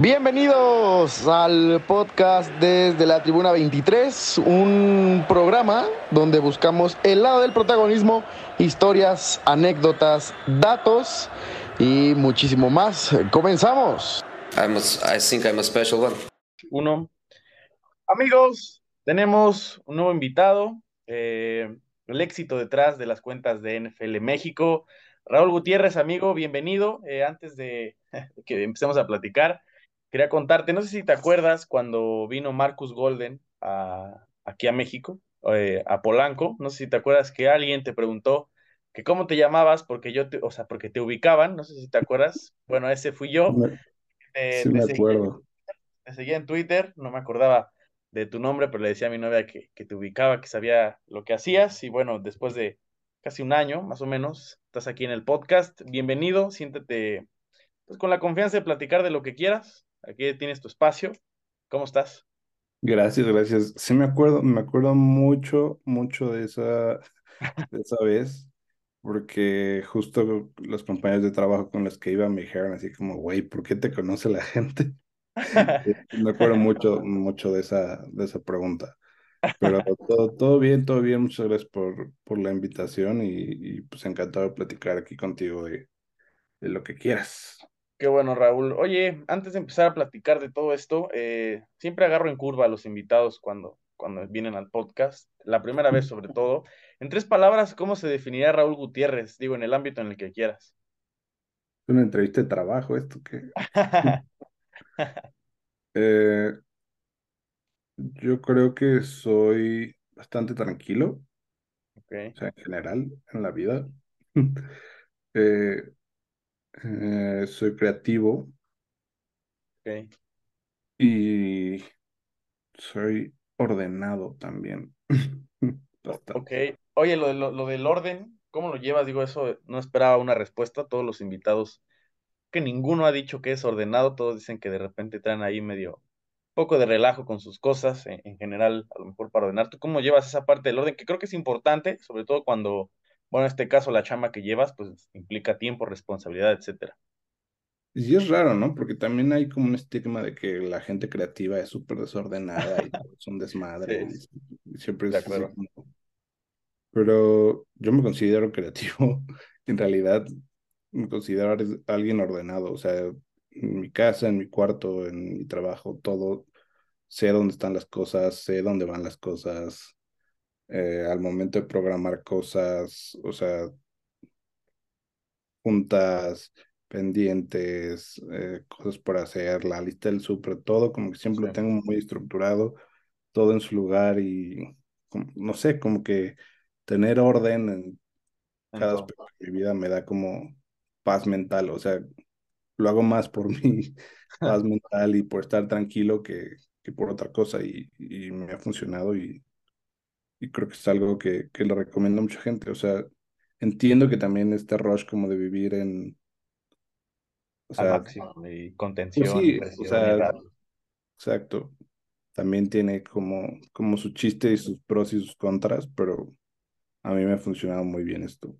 Bienvenidos al podcast desde la Tribuna 23, un programa donde buscamos el lado del protagonismo, historias, anécdotas, datos y muchísimo más. Comenzamos. I'm a, I think I'm a special one. Uno. Amigos, tenemos un nuevo invitado. eh, el éxito detrás de las cuentas de NFL México. Raúl Gutiérrez, amigo, bienvenido. Eh, antes de que empecemos a platicar, quería contarte, no sé si te acuerdas cuando vino Marcus Golden a- aquí a México, eh, a Polanco, no sé si te acuerdas que alguien te preguntó que cómo te llamabas, porque yo te, o sea, porque te ubicaban, no sé si te acuerdas. Bueno, ese fui yo. Me- Eh, sí me seguí- acuerdo. te seguía en Twitter, no me acordaba de tu nombre, pero le decía a mi novia que, que te ubicaba, que sabía lo que hacías. Y bueno, después de casi un año, más o menos, estás aquí en el podcast. Bienvenido, siéntete pues, con la confianza de platicar de lo que quieras. Aquí tienes tu espacio. ¿Cómo estás? Gracias, gracias. Sí me acuerdo, me acuerdo mucho, mucho de esa, de esa vez, porque justo los compañeros de trabajo con los que iba me dijeron así como, güey, ¿por qué te conoce la gente? Me acuerdo mucho, mucho de esa, de esa pregunta. Pero todo, todo bien, todo bien. Muchas gracias por, por la invitación y, y, pues encantado de platicar aquí contigo de, de lo que quieras. Qué bueno, Raúl. Oye, antes de empezar a platicar de todo esto, eh, siempre agarro en curva a los invitados cuando, cuando vienen al podcast, la primera vez sobre todo. En tres palabras, ¿cómo se definiría Raúl Gutiérrez? Digo, en el ámbito en el que quieras. Una entrevista de trabajo, esto que... Eh, yo creo que soy bastante tranquilo, Ok, o sea, en general, en la vida. Eh, eh, soy creativo ok. y soy ordenado también. Ok. Oye, lo, lo, lo del orden, ¿cómo lo llevas? Digo, eso no esperaba una respuesta. Todos los invitados, que ninguno ha dicho que es ordenado, todos dicen que de repente traen ahí medio poco de relajo con sus cosas, en, en general, a lo mejor para ordenar. ¿Tú cómo llevas esa parte del orden? Que creo que es importante, sobre todo cuando, bueno, en este caso la chamba que llevas, pues implica tiempo, responsabilidad, etcétera. Y es raro, ¿no? Porque también hay como un estigma de que la gente creativa es súper desordenada y todo es un desmadre Sí, y, y siempre es así como... Pero yo me considero creativo. En realidad me considero alguien ordenado. O sea, en mi casa, en mi cuarto, en mi trabajo, todo. Sé dónde están las cosas, sé dónde van las cosas. Eh, al momento de programar cosas, o sea, juntas, pendientes, eh, cosas por hacer, la lista del súper, todo como que siempre lo Sí. tengo muy estructurado, todo en su lugar y como- no sé, como que tener orden en cada aspecto de mi vida me da como paz mental, o sea, lo hago más por mi paz mental y por estar tranquilo que, que por otra cosa y, y me ha funcionado y, y creo que es algo que, que le recomiendo a mucha gente, o sea, entiendo que también este rush como de vivir en, o Al sea, máximo. Y pues contención, sí, o sea, exacto, también tiene como, como su chiste y sus pros y sus contras, pero a mí me ha funcionado muy bien esto.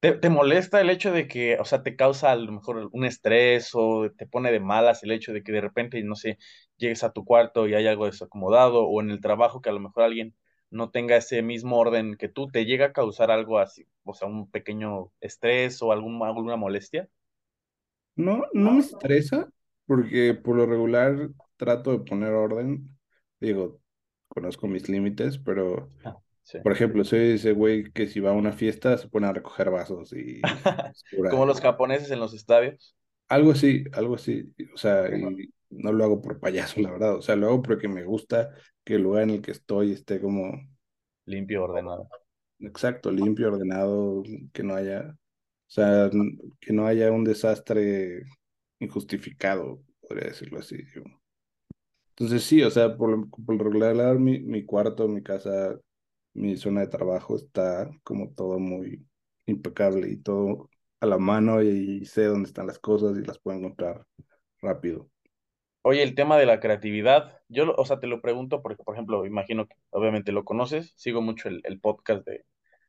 ¿Te, te molesta el hecho de que, o sea, te causa a lo mejor un estrés o te pone de malas el hecho de que de repente, no sé, llegues a tu cuarto y hay algo desacomodado o en el trabajo que a lo mejor alguien no tenga ese mismo orden que tú, te llega a causar algo así, o sea, un pequeño estrés o algún, alguna molestia? No, no me estresa porque por lo regular trato de poner orden. Digo, conozco mis límites, pero Ah, Sí. por ejemplo, soy ese güey que si va a una fiesta se pone a recoger vasos y Como los japoneses en los estadios. algo así, algo así. O sea, y no lo hago por payaso, la verdad. O sea, lo hago porque me gusta que el lugar en el que estoy esté como Limpio, ordenado. exacto, limpio, ordenado, que no haya, o sea, que no haya un desastre injustificado, podría decirlo así. Entonces sí, o sea, por, por regular mi, mi cuarto, mi casa, mi zona de trabajo está como todo muy impecable y todo a la mano y, sé dónde están las cosas y las puedo encontrar rápido. Oye, el tema de la creatividad, yo, o sea, te lo pregunto porque, por ejemplo, imagino que obviamente lo conoces, sigo mucho el, el podcast de,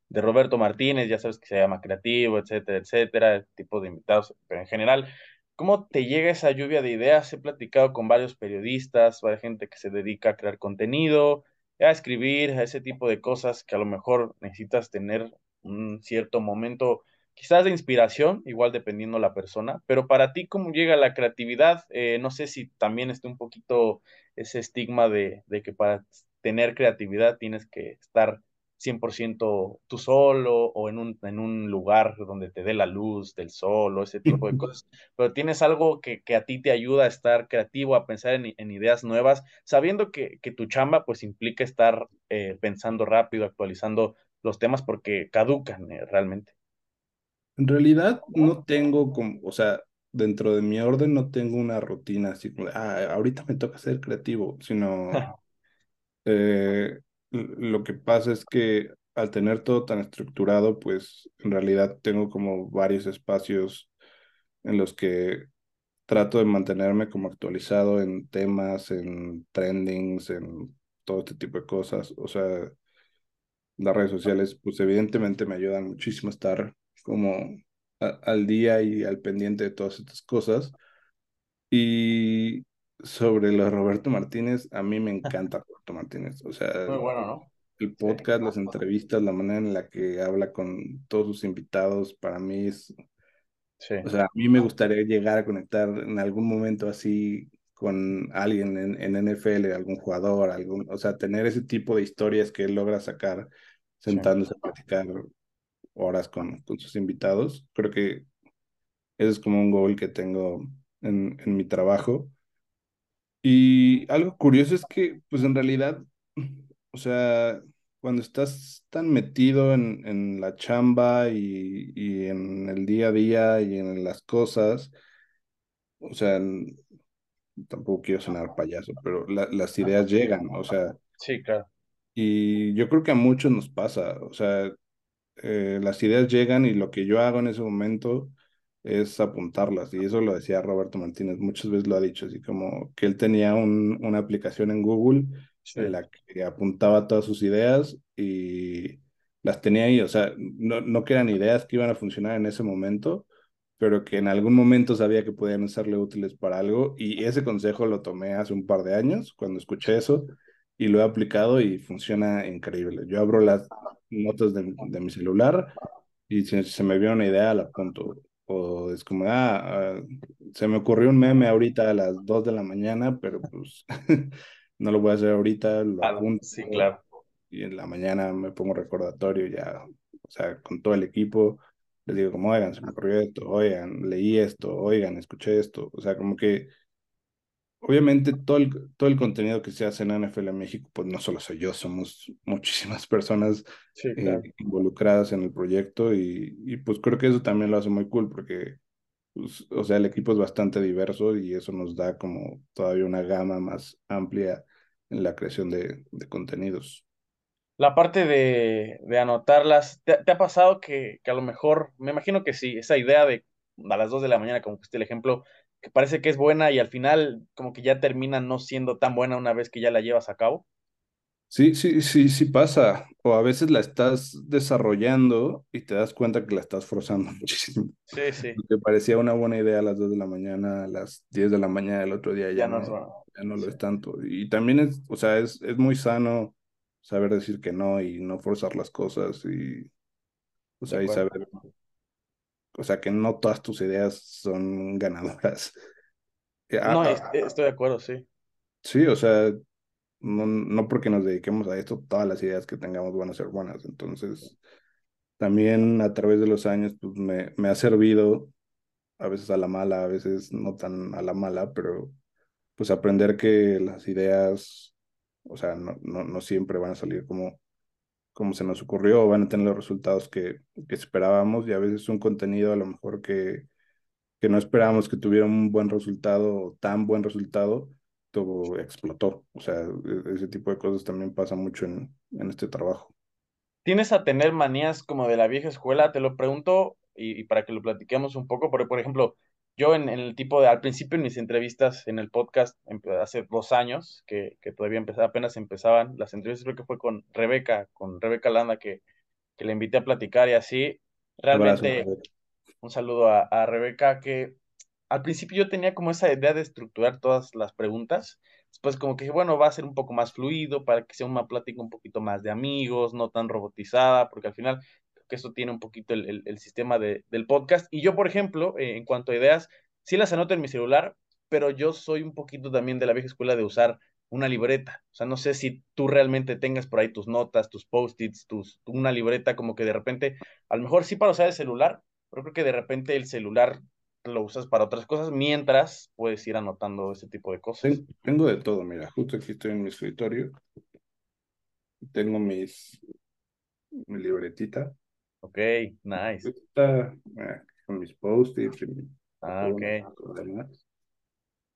de Roberto Martínez, ya sabes que se llama Creativo, etcétera, etcétera, tipo de invitados, pero en general, ¿cómo te llega esa lluvia de ideas? He platicado con varios periodistas, varias gente que se dedica a crear contenido, a escribir, a ese tipo de cosas que a lo mejor necesitas tener un cierto momento, quizás de inspiración, igual dependiendo la persona, pero para ti, ¿cómo llega la creatividad? Eh, no sé si también está un poquito ese estigma de, de que para tener creatividad tienes que estar 100% tú solo o en un, en un lugar donde te dé la luz del sol o ese tipo de cosas, pero tienes algo que, que a ti te ayuda a estar creativo, a pensar en, en ideas nuevas, sabiendo que, que, tu chamba pues implica estar eh, pensando rápido, actualizando los temas porque caducan eh, realmente. En realidad no tengo como, o sea, dentro de mi orden no tengo una rutina así como, ah, ahorita me toca ser creativo, sino eh, lo que pasa es que al tener todo tan estructurado, pues en realidad tengo como varios espacios en los que trato de mantenerme como actualizado en temas, en trendings, en todo este tipo de cosas. O sea, las redes sociales, pues evidentemente me ayudan muchísimo a estar como al día y al pendiente de todas estas cosas. Y sobre lo de Roberto Martínez, a mí me encanta Roberto Martínez. O sea, Muy bueno, ¿no? el podcast, las entrevistas, la manera en la que habla con todos sus invitados, para mí es, Sí. o sea, a mí me gustaría llegar a conectar en algún momento así con alguien en, en NFL, algún jugador, algún, o sea, tener ese tipo de historias que él logra sacar sentándose a platicar horas con, con sus invitados. Creo que ese es como un goal que tengo en, en mi trabajo. Y algo curioso es que, pues en realidad, o sea, cuando estás tan metido en, en la chamba y, y, en el día a día y en las cosas, o sea, tampoco quiero sonar payaso, pero la, las ideas llegan, o sea. Sí, claro. Y yo creo que a muchos nos pasa, o sea, eh, las ideas llegan y lo que yo hago en ese momento es apuntarlas. Y eso lo decía Roberto Martínez, muchas veces lo ha dicho, así como que él tenía un, una aplicación en Google sí. en la que apuntaba todas sus ideas y las tenía ahí. O sea, no, no que eran ideas que iban a funcionar en ese momento, pero que en algún momento sabía que podían serle útiles para algo. Y ese consejo lo tomé hace un par de años, cuando escuché eso, y lo he aplicado y funciona increíble. Yo abro las notas de, de mi celular y si se me viene una idea, la apunto o es como, ah, uh, se me ocurrió un meme ahorita a las 2 de la mañana, pero pues no lo voy a hacer ahorita, lo ah, apunto. Sí, claro. Y en la mañana me pongo recordatorio ya, o sea, con todo el equipo, les digo como, oigan, se me ocurrió esto, oigan, leí esto, oigan, escuché esto, o sea, como que obviamente todo el, todo el contenido que se hace en NFL en México, pues no solo soy yo, somos muchísimas personas sí, claro. eh, involucradas en el proyecto y, y, pues creo que eso también lo hace muy cool porque, pues, o sea, el equipo es bastante diverso y eso nos da como todavía una gama más amplia en la creación de, de contenidos. La parte de, de anotarlas, ¿te, ¿te, ha pasado que, que a lo mejor, me imagino que sí, esa idea de a las 2 de la mañana, como usted el ejemplo, que parece que es buena y al final como que ya termina no siendo tan buena una vez que ya la llevas a cabo? Sí, sí, sí, sí pasa. O a veces la estás desarrollando y te das cuenta que la estás forzando muchísimo. Sí, sí. Te parecía una buena idea a las 2 de la mañana, a las 10 de la mañana del otro día ya, ya no, no, es bueno. ya no lo es tanto. Y también es, o sea, es, es muy sano saber decir que no y no forzar las cosas y, o sea, y saber o sea, que no todas tus ideas son ganadoras. No, estoy de acuerdo, sí. Sí, o sea, no, no porque nos dediquemos a esto, todas las ideas que tengamos van a ser buenas. Entonces, también a través de los años, pues me, me ha servido, a veces a la mala, a veces no tan a la mala, pero pues aprender que las ideas, o sea, no, no, no siempre van a salir como, como se nos ocurrió, van a tener los resultados que, que esperábamos y a veces un contenido a lo mejor que, que no esperábamos que tuviera un buen resultado, tan buen resultado, todo explotó. O sea, ese tipo de cosas también pasa mucho en, en este trabajo. ¿Tienes a tener manías como de la vieja escuela? Te lo pregunto y, y para que lo platiquemos un poco, porque por ejemplo, yo en, en, el tipo de, al principio en mis entrevistas en el podcast, hace dos años, que, que todavía empezaba, apenas empezaban las entrevistas, creo que fue con Rebeca, con Rebeca Landa, que, que le invité a platicar y así, realmente, un saludo a, a, Rebeca, que al principio yo tenía como esa idea de estructurar todas las preguntas, después como que dije, bueno, va a ser un poco más fluido para que sea una plática un poquito más de amigos, no tan robotizada, porque al final que eso tiene un poquito el, el, sistema de, del podcast. Y yo, por ejemplo, eh, en cuanto a ideas, sí las anoto en mi celular, pero yo soy un poquito también de la vieja escuela de usar una libreta. O sea, no sé si tú realmente tengas por ahí tus notas, tus post-its, tus, una libreta como que de repente, a lo mejor sí para usar el celular, pero creo que de repente el celular lo usas para otras cosas mientras puedes ir anotando ese tipo de cosas. Tengo de todo, mira, justo aquí estoy en mi escritorio. Tengo mis mi libretita. Ok, nice. Está eh, con mis post-its. Ah, ok.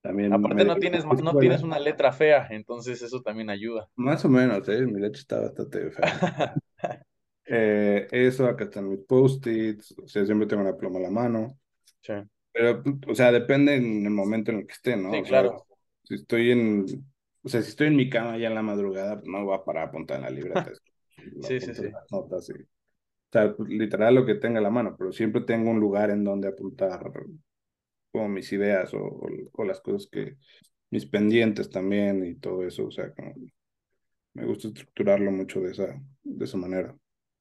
También Aparte no tienes, no tienes una letra fea, entonces eso también ayuda. Más o menos, ¿eh? mi letra está bastante fea. eh, eso, acá están mis post-its, o sea, siempre tengo una pluma a la mano. Sí. Pero, o sea, depende en el momento en el que esté, ¿no? Sí, claro. si estoy en, o sea, si estoy en mi cama ya en la madrugada, no voy a parar a apuntar en la libreta. sí, sí, sí. Notas O pues, literal lo que tenga la mano, pero siempre tengo un lugar en donde apuntar como mis ideas o, o, las cosas que, mis pendientes también y todo eso, o sea, me gusta estructurarlo mucho de esa, de esa manera.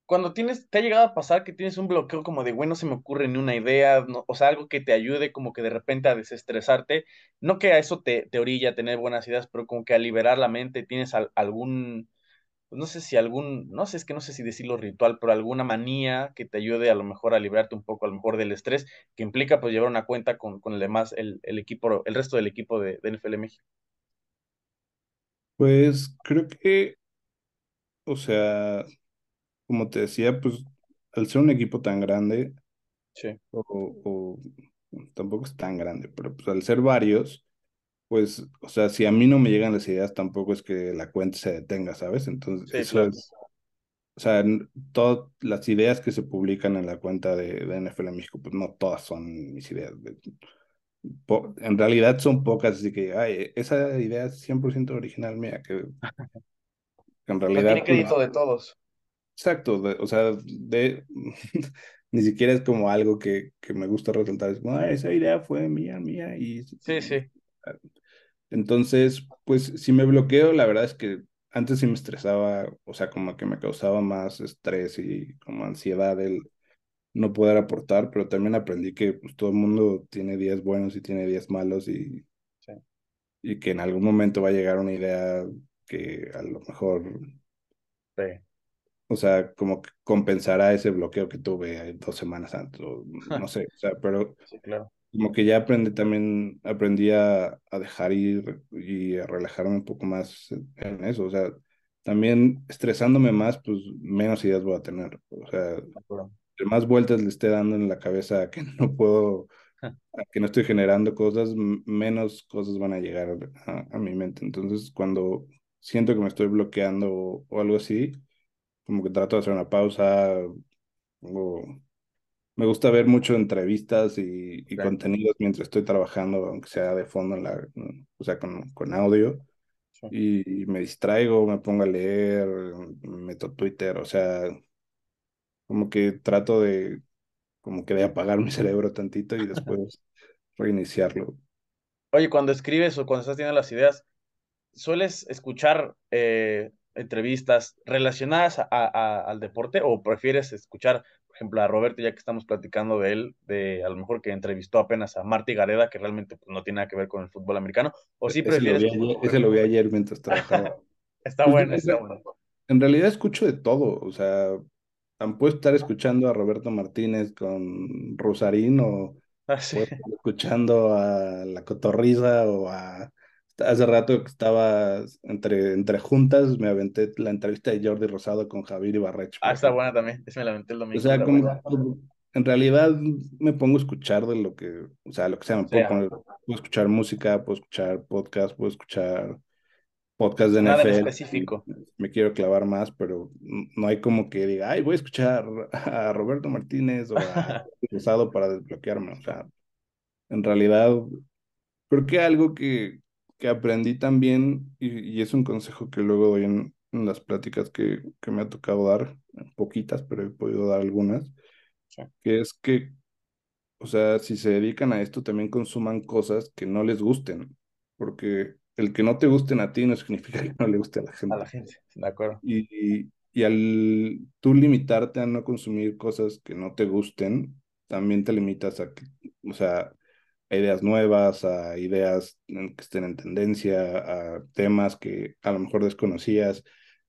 Cuando tienes, te ha llegado a pasar que tienes un bloqueo como de, bueno, no se me ocurre ni una idea, o sea, algo que te ayude como que de repente a desestresarte, no que a eso te, te orilla tener buenas ideas, pero como que a liberar la mente, tienes algún, pues, no sé si algún, no sé, es que no sé si decirlo ritual, pero alguna manía que te ayude a lo mejor a librarte un poco a lo mejor del estrés, que implica pues llevar una cuenta con, con el demás, el, el equipo, el resto del equipo de, de NFL México. Pues creo que, o sea, como te decía, pues al ser un equipo tan grande, sí. o, o tampoco es tan grande, pero pues al ser varios, pues, o sea, si a mí no me llegan las ideas, tampoco es que la cuenta se detenga, ¿sabes? Entonces, eso es, o sea, todas las ideas que se publican en la cuenta de, de NFL México, pues no todas son mis ideas. en realidad son pocas, así que, ay, esa idea es 100% original mía, que en realidad... tiene crédito pues, de todos. Exacto, o sea, de, ni siquiera es como algo que, que me gusta resaltar, es como, esa idea fue mía, mía, y... Sí, sí. Entonces, pues si me bloqueo, la verdad es que antes sí me estresaba, o sea, como que me causaba más estrés y como ansiedad el no poder aportar, pero también aprendí que pues, todo el mundo tiene días buenos y tiene días malos y, y que en algún momento va a llegar una idea que a lo mejor, o sea, como que compensará ese bloqueo que tuve dos semanas antes, o no sé, o sea, pero sí, claro como que ya aprendí también, aprendí a, a, dejar ir y a relajarme un poco más en eso, o sea, también estresándome más, pues menos ideas voy a tener, o sea, más vueltas le esté dando en la cabeza a que no puedo, a que no estoy generando cosas, menos cosas van a llegar a, a mi mente, entonces cuando siento que me estoy bloqueando o, o algo así, como que trato de hacer una pausa, o me gusta ver mucho entrevistas y, contenidos mientras estoy trabajando, aunque sea de fondo, en la, o sea, con, con audio. Y, me distraigo, me pongo a leer, me meto Twitter, o sea, como que trato de, como que de apagar mi cerebro tantito y después reiniciarlo. Oye, cuando escribes o cuando estás teniendo las ideas, ¿sueles escuchar eh, entrevistas relacionadas a, al deporte o prefieres escuchar ejemplo, a Roberto, ya que estamos platicando de él, de a lo mejor que entrevistó apenas a Marty Gareda, que realmente pues, no tiene nada que ver con el fútbol americano, o sí prefieres... Ese lo vi ayer, mientras trabajaba. está pues, bueno, está bueno. En realidad escucho de todo, o sea, puedo estar escuchando a Roberto Martínez con Rosarín o ah, escuchando a La Cotorriza o a Hace rato que estaba entre, entre juntas, me aventé la entrevista de Jordi Rosado con Javier Ibarrecho. Ah, está buena también. Esa me la aventé el domingo. O sea, como, en realidad me pongo a escuchar de lo que, o sea, lo que sea, me puedo, poner, puedo escuchar música, puedo escuchar podcast, puedo escuchar podcast de Nada NFL. específico. Me quiero clavar más, pero no hay como que diga, ay, voy a escuchar a Roberto Martínez o a Rosado para desbloquearme. O sea, en realidad, creo que algo que, que aprendí también, y, es un consejo que luego doy en, las pláticas que, que, me ha tocado dar, poquitas, pero he podido dar algunas, que es que, o sea, si se dedican a esto, también consuman cosas que no les gusten, porque el que no te gusten a ti no significa que no le guste a la gente. A la gente, de acuerdo. Y, y al tú limitarte a no consumir cosas que no te gusten, también te limitas a que, o sea, a ideas nuevas, a ideas que estén en tendencia, a temas que a lo mejor desconocías.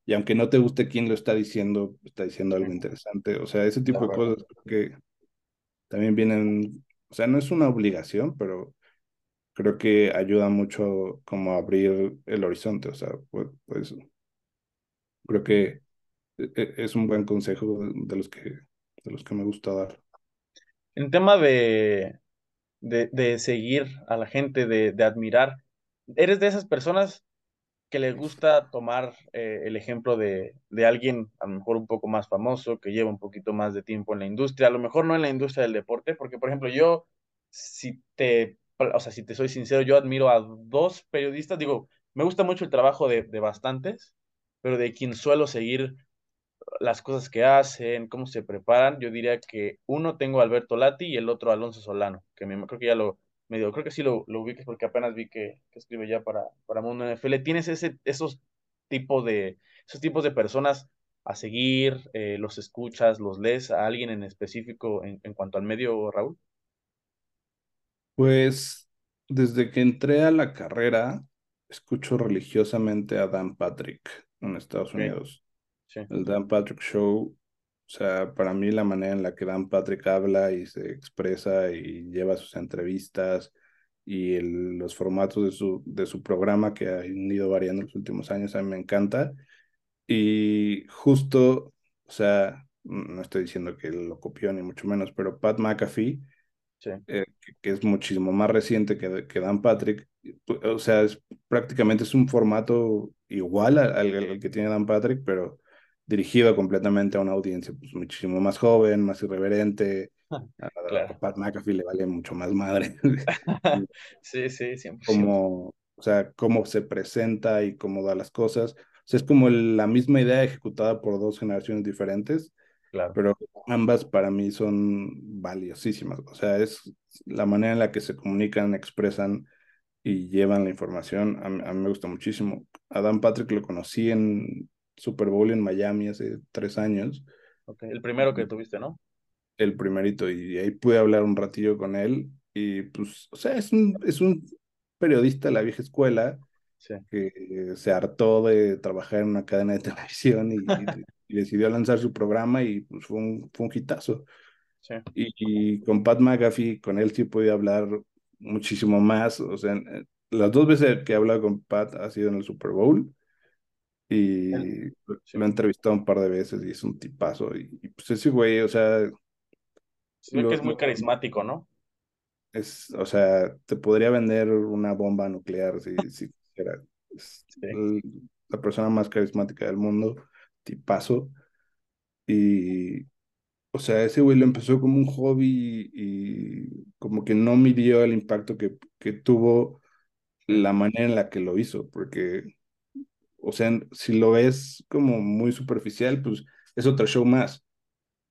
Y aunque no te guste quién lo está diciendo, está diciendo algo interesante. O sea, ese tipo de cosas que también vienen, o sea, no es una obligación, pero creo que ayuda mucho como a abrir el horizonte. O sea, pues, pues creo que e, e, es un buen consejo de los que, de los que me gusta dar. En tema de, de, seguir a la gente, de, admirar, ¿eres de esas personas que les gusta tomar eh, el ejemplo de, de, alguien a lo mejor un poco más famoso, que lleva un poquito más de tiempo en la industria, a lo mejor no en la industria del deporte, porque por ejemplo yo, si te, o sea, si te soy sincero, yo admiro a dos periodistas, digo, me gusta mucho el trabajo de, de bastantes, pero de quien suelo seguir las cosas que hacen, cómo se preparan, yo diría que uno tengo a Alberto Lati y el otro Alonso Solano, que me, creo que ya lo medio, creo que sí lo, lo ubiques porque apenas vi que, que, escribe ya para, para Mundo NFL. ¿Tienes ese, esos tipos de, esos tipos de personas a seguir, eh, los escuchas, los lees a alguien en específico en, en cuanto al medio, Raúl? Pues desde que entré a la carrera, escucho religiosamente a Dan Patrick en Estados okay. Unidos. Sí. El Dan Patrick Show, o sea, para mí la manera en la que Dan Patrick habla y se expresa y lleva sus entrevistas y el, los formatos de su, de su programa que han ido variando en los últimos años, a mí me encanta. Y justo, o sea, no estoy diciendo que lo copió ni mucho menos, pero Pat McAfee, sí. eh, que, que, es muchísimo más reciente que, que Dan Patrick, o sea, es, prácticamente es un formato igual al, al, que tiene Dan Patrick, pero dirigido completamente a una audiencia pues, muchísimo más joven, más irreverente. A, claro. a Pat McAfee le vale mucho más madre. sí, sí, 100%. Como, o sea, cómo se presenta y cómo da las cosas. O sea, es como la misma idea ejecutada por dos generaciones diferentes, claro. pero ambas para mí son valiosísimas. O sea, es la manera en la que se comunican, expresan y llevan la información. A, a mí me gusta muchísimo. Adam Patrick lo conocí en Super Bowl en Miami hace tres años. Okay. El primero que tuviste, ¿no? El primerito, y ahí pude hablar un ratillo con él. Y pues, o sea, es un, es un periodista de la vieja escuela sí. que se hartó de trabajar en una cadena de televisión y, y decidió lanzar su programa y pues fue un, fue un hitazo. Sí. Y, y, con Pat McAfee, con él sí pude hablar muchísimo más. O sea, las dos veces que he hablado con Pat ha sido en el Super Bowl y sí. lo he entrevistado un par de veces y es un tipazo. Y, y pues ese güey, o sea. Lo, que es muy carismático, ¿no? Es, o sea, te podría vender una bomba nuclear si, si quisiera. Es sí. el, la persona más carismática del mundo, tipazo. Y, o sea, ese güey lo empezó como un hobby y como que no midió el impacto que, que tuvo la manera en la que lo hizo, porque o sea, si lo ves como muy superficial, pues es otro show más.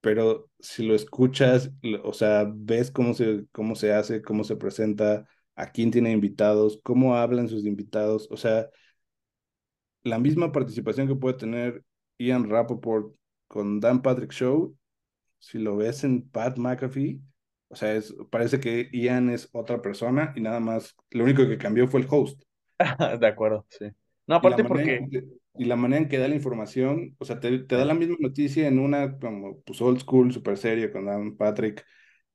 Pero si lo escuchas, o sea, ves cómo se, cómo se hace, cómo se presenta, a quién tiene invitados, cómo hablan sus invitados, o sea, la misma participación que puede tener Ian Rappaport con Dan Patrick Show, si lo ves en Pat McAfee, o sea, es, parece que Ian es otra persona y nada más, lo único que cambió fue el host. de acuerdo, sí. No, aparte y porque... Que, y la manera en que da la información, o sea, te, te, da la misma noticia en una como pues old school, super serie con Dan Patrick,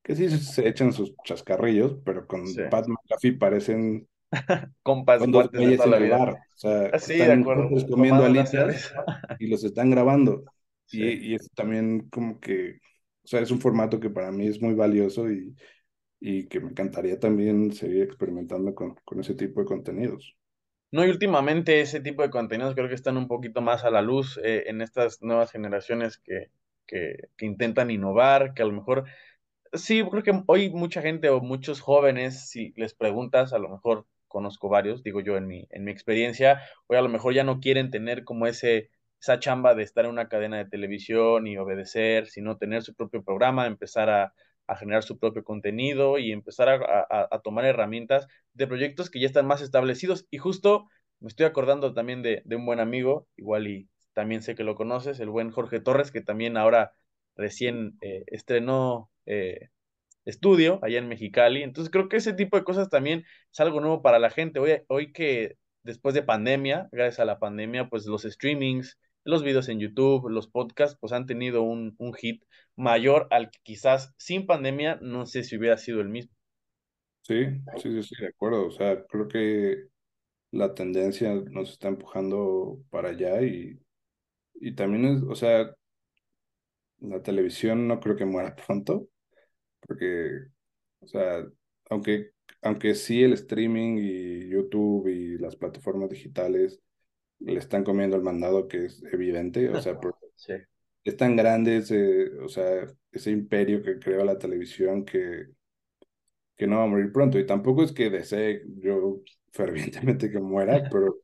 que sí se, echan sus chascarrillos, pero con sí. Pat McAfee parecen compas con dos güeyes en el bar. O sea, ah, sí, están de comiendo alitas y los están grabando. Sí. Y, y es también como que, o sea, es un formato que para mí es muy valioso y, y que me encantaría también seguir experimentando con, con ese tipo de contenidos. No, y últimamente ese tipo de contenidos creo que están un poquito más a la luz eh, en estas nuevas generaciones que, que, que, intentan innovar, que a lo mejor, sí, creo que hoy mucha gente o muchos jóvenes, si les preguntas, a lo mejor conozco varios, digo yo en mi, en mi experiencia, hoy a lo mejor ya no quieren tener como ese, esa chamba de estar en una cadena de televisión y obedecer, sino tener su propio programa, empezar a, a generar su propio contenido y empezar a, a, tomar herramientas de proyectos que ya están más establecidos. Y justo me estoy acordando también de, de un buen amigo, igual y también sé que lo conoces, el buen Jorge Torres, que también ahora recién eh, estrenó eh, estudio allá en Mexicali. Entonces creo que ese tipo de cosas también es algo nuevo para la gente. Hoy, hoy que después de pandemia, gracias a la pandemia, pues los streamings, los videos en YouTube, los podcasts, pues han tenido un, hit mayor al que quizás sin pandemia no sé si hubiera sido el mismo. Sí, sí, sí, sí, de acuerdo. O sea, creo que la tendencia nos está empujando para allá y, y también es, o sea, la televisión no creo que muera pronto, porque, o sea, aunque, aunque sí el streaming y YouTube y las plataformas digitales le están comiendo el mandado que es evidente, o sea, sí. es tan grande ese, o sea, ese imperio que creó la televisión que, que no va a morir pronto. Y tampoco es que desee yo fervientemente que muera, pero,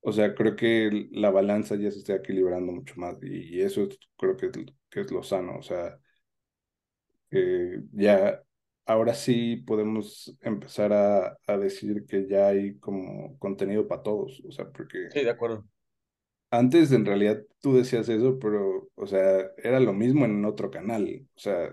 o sea, creo que la balanza ya se está equilibrando mucho más y, eso creo que, que es lo sano, o sea, ya ahora sí podemos empezar a, a, decir que ya hay como contenido para todos, o sea, porque... Sí, de acuerdo. Antes en realidad tú decías eso, pero, o sea, era lo mismo en otro canal, o sea,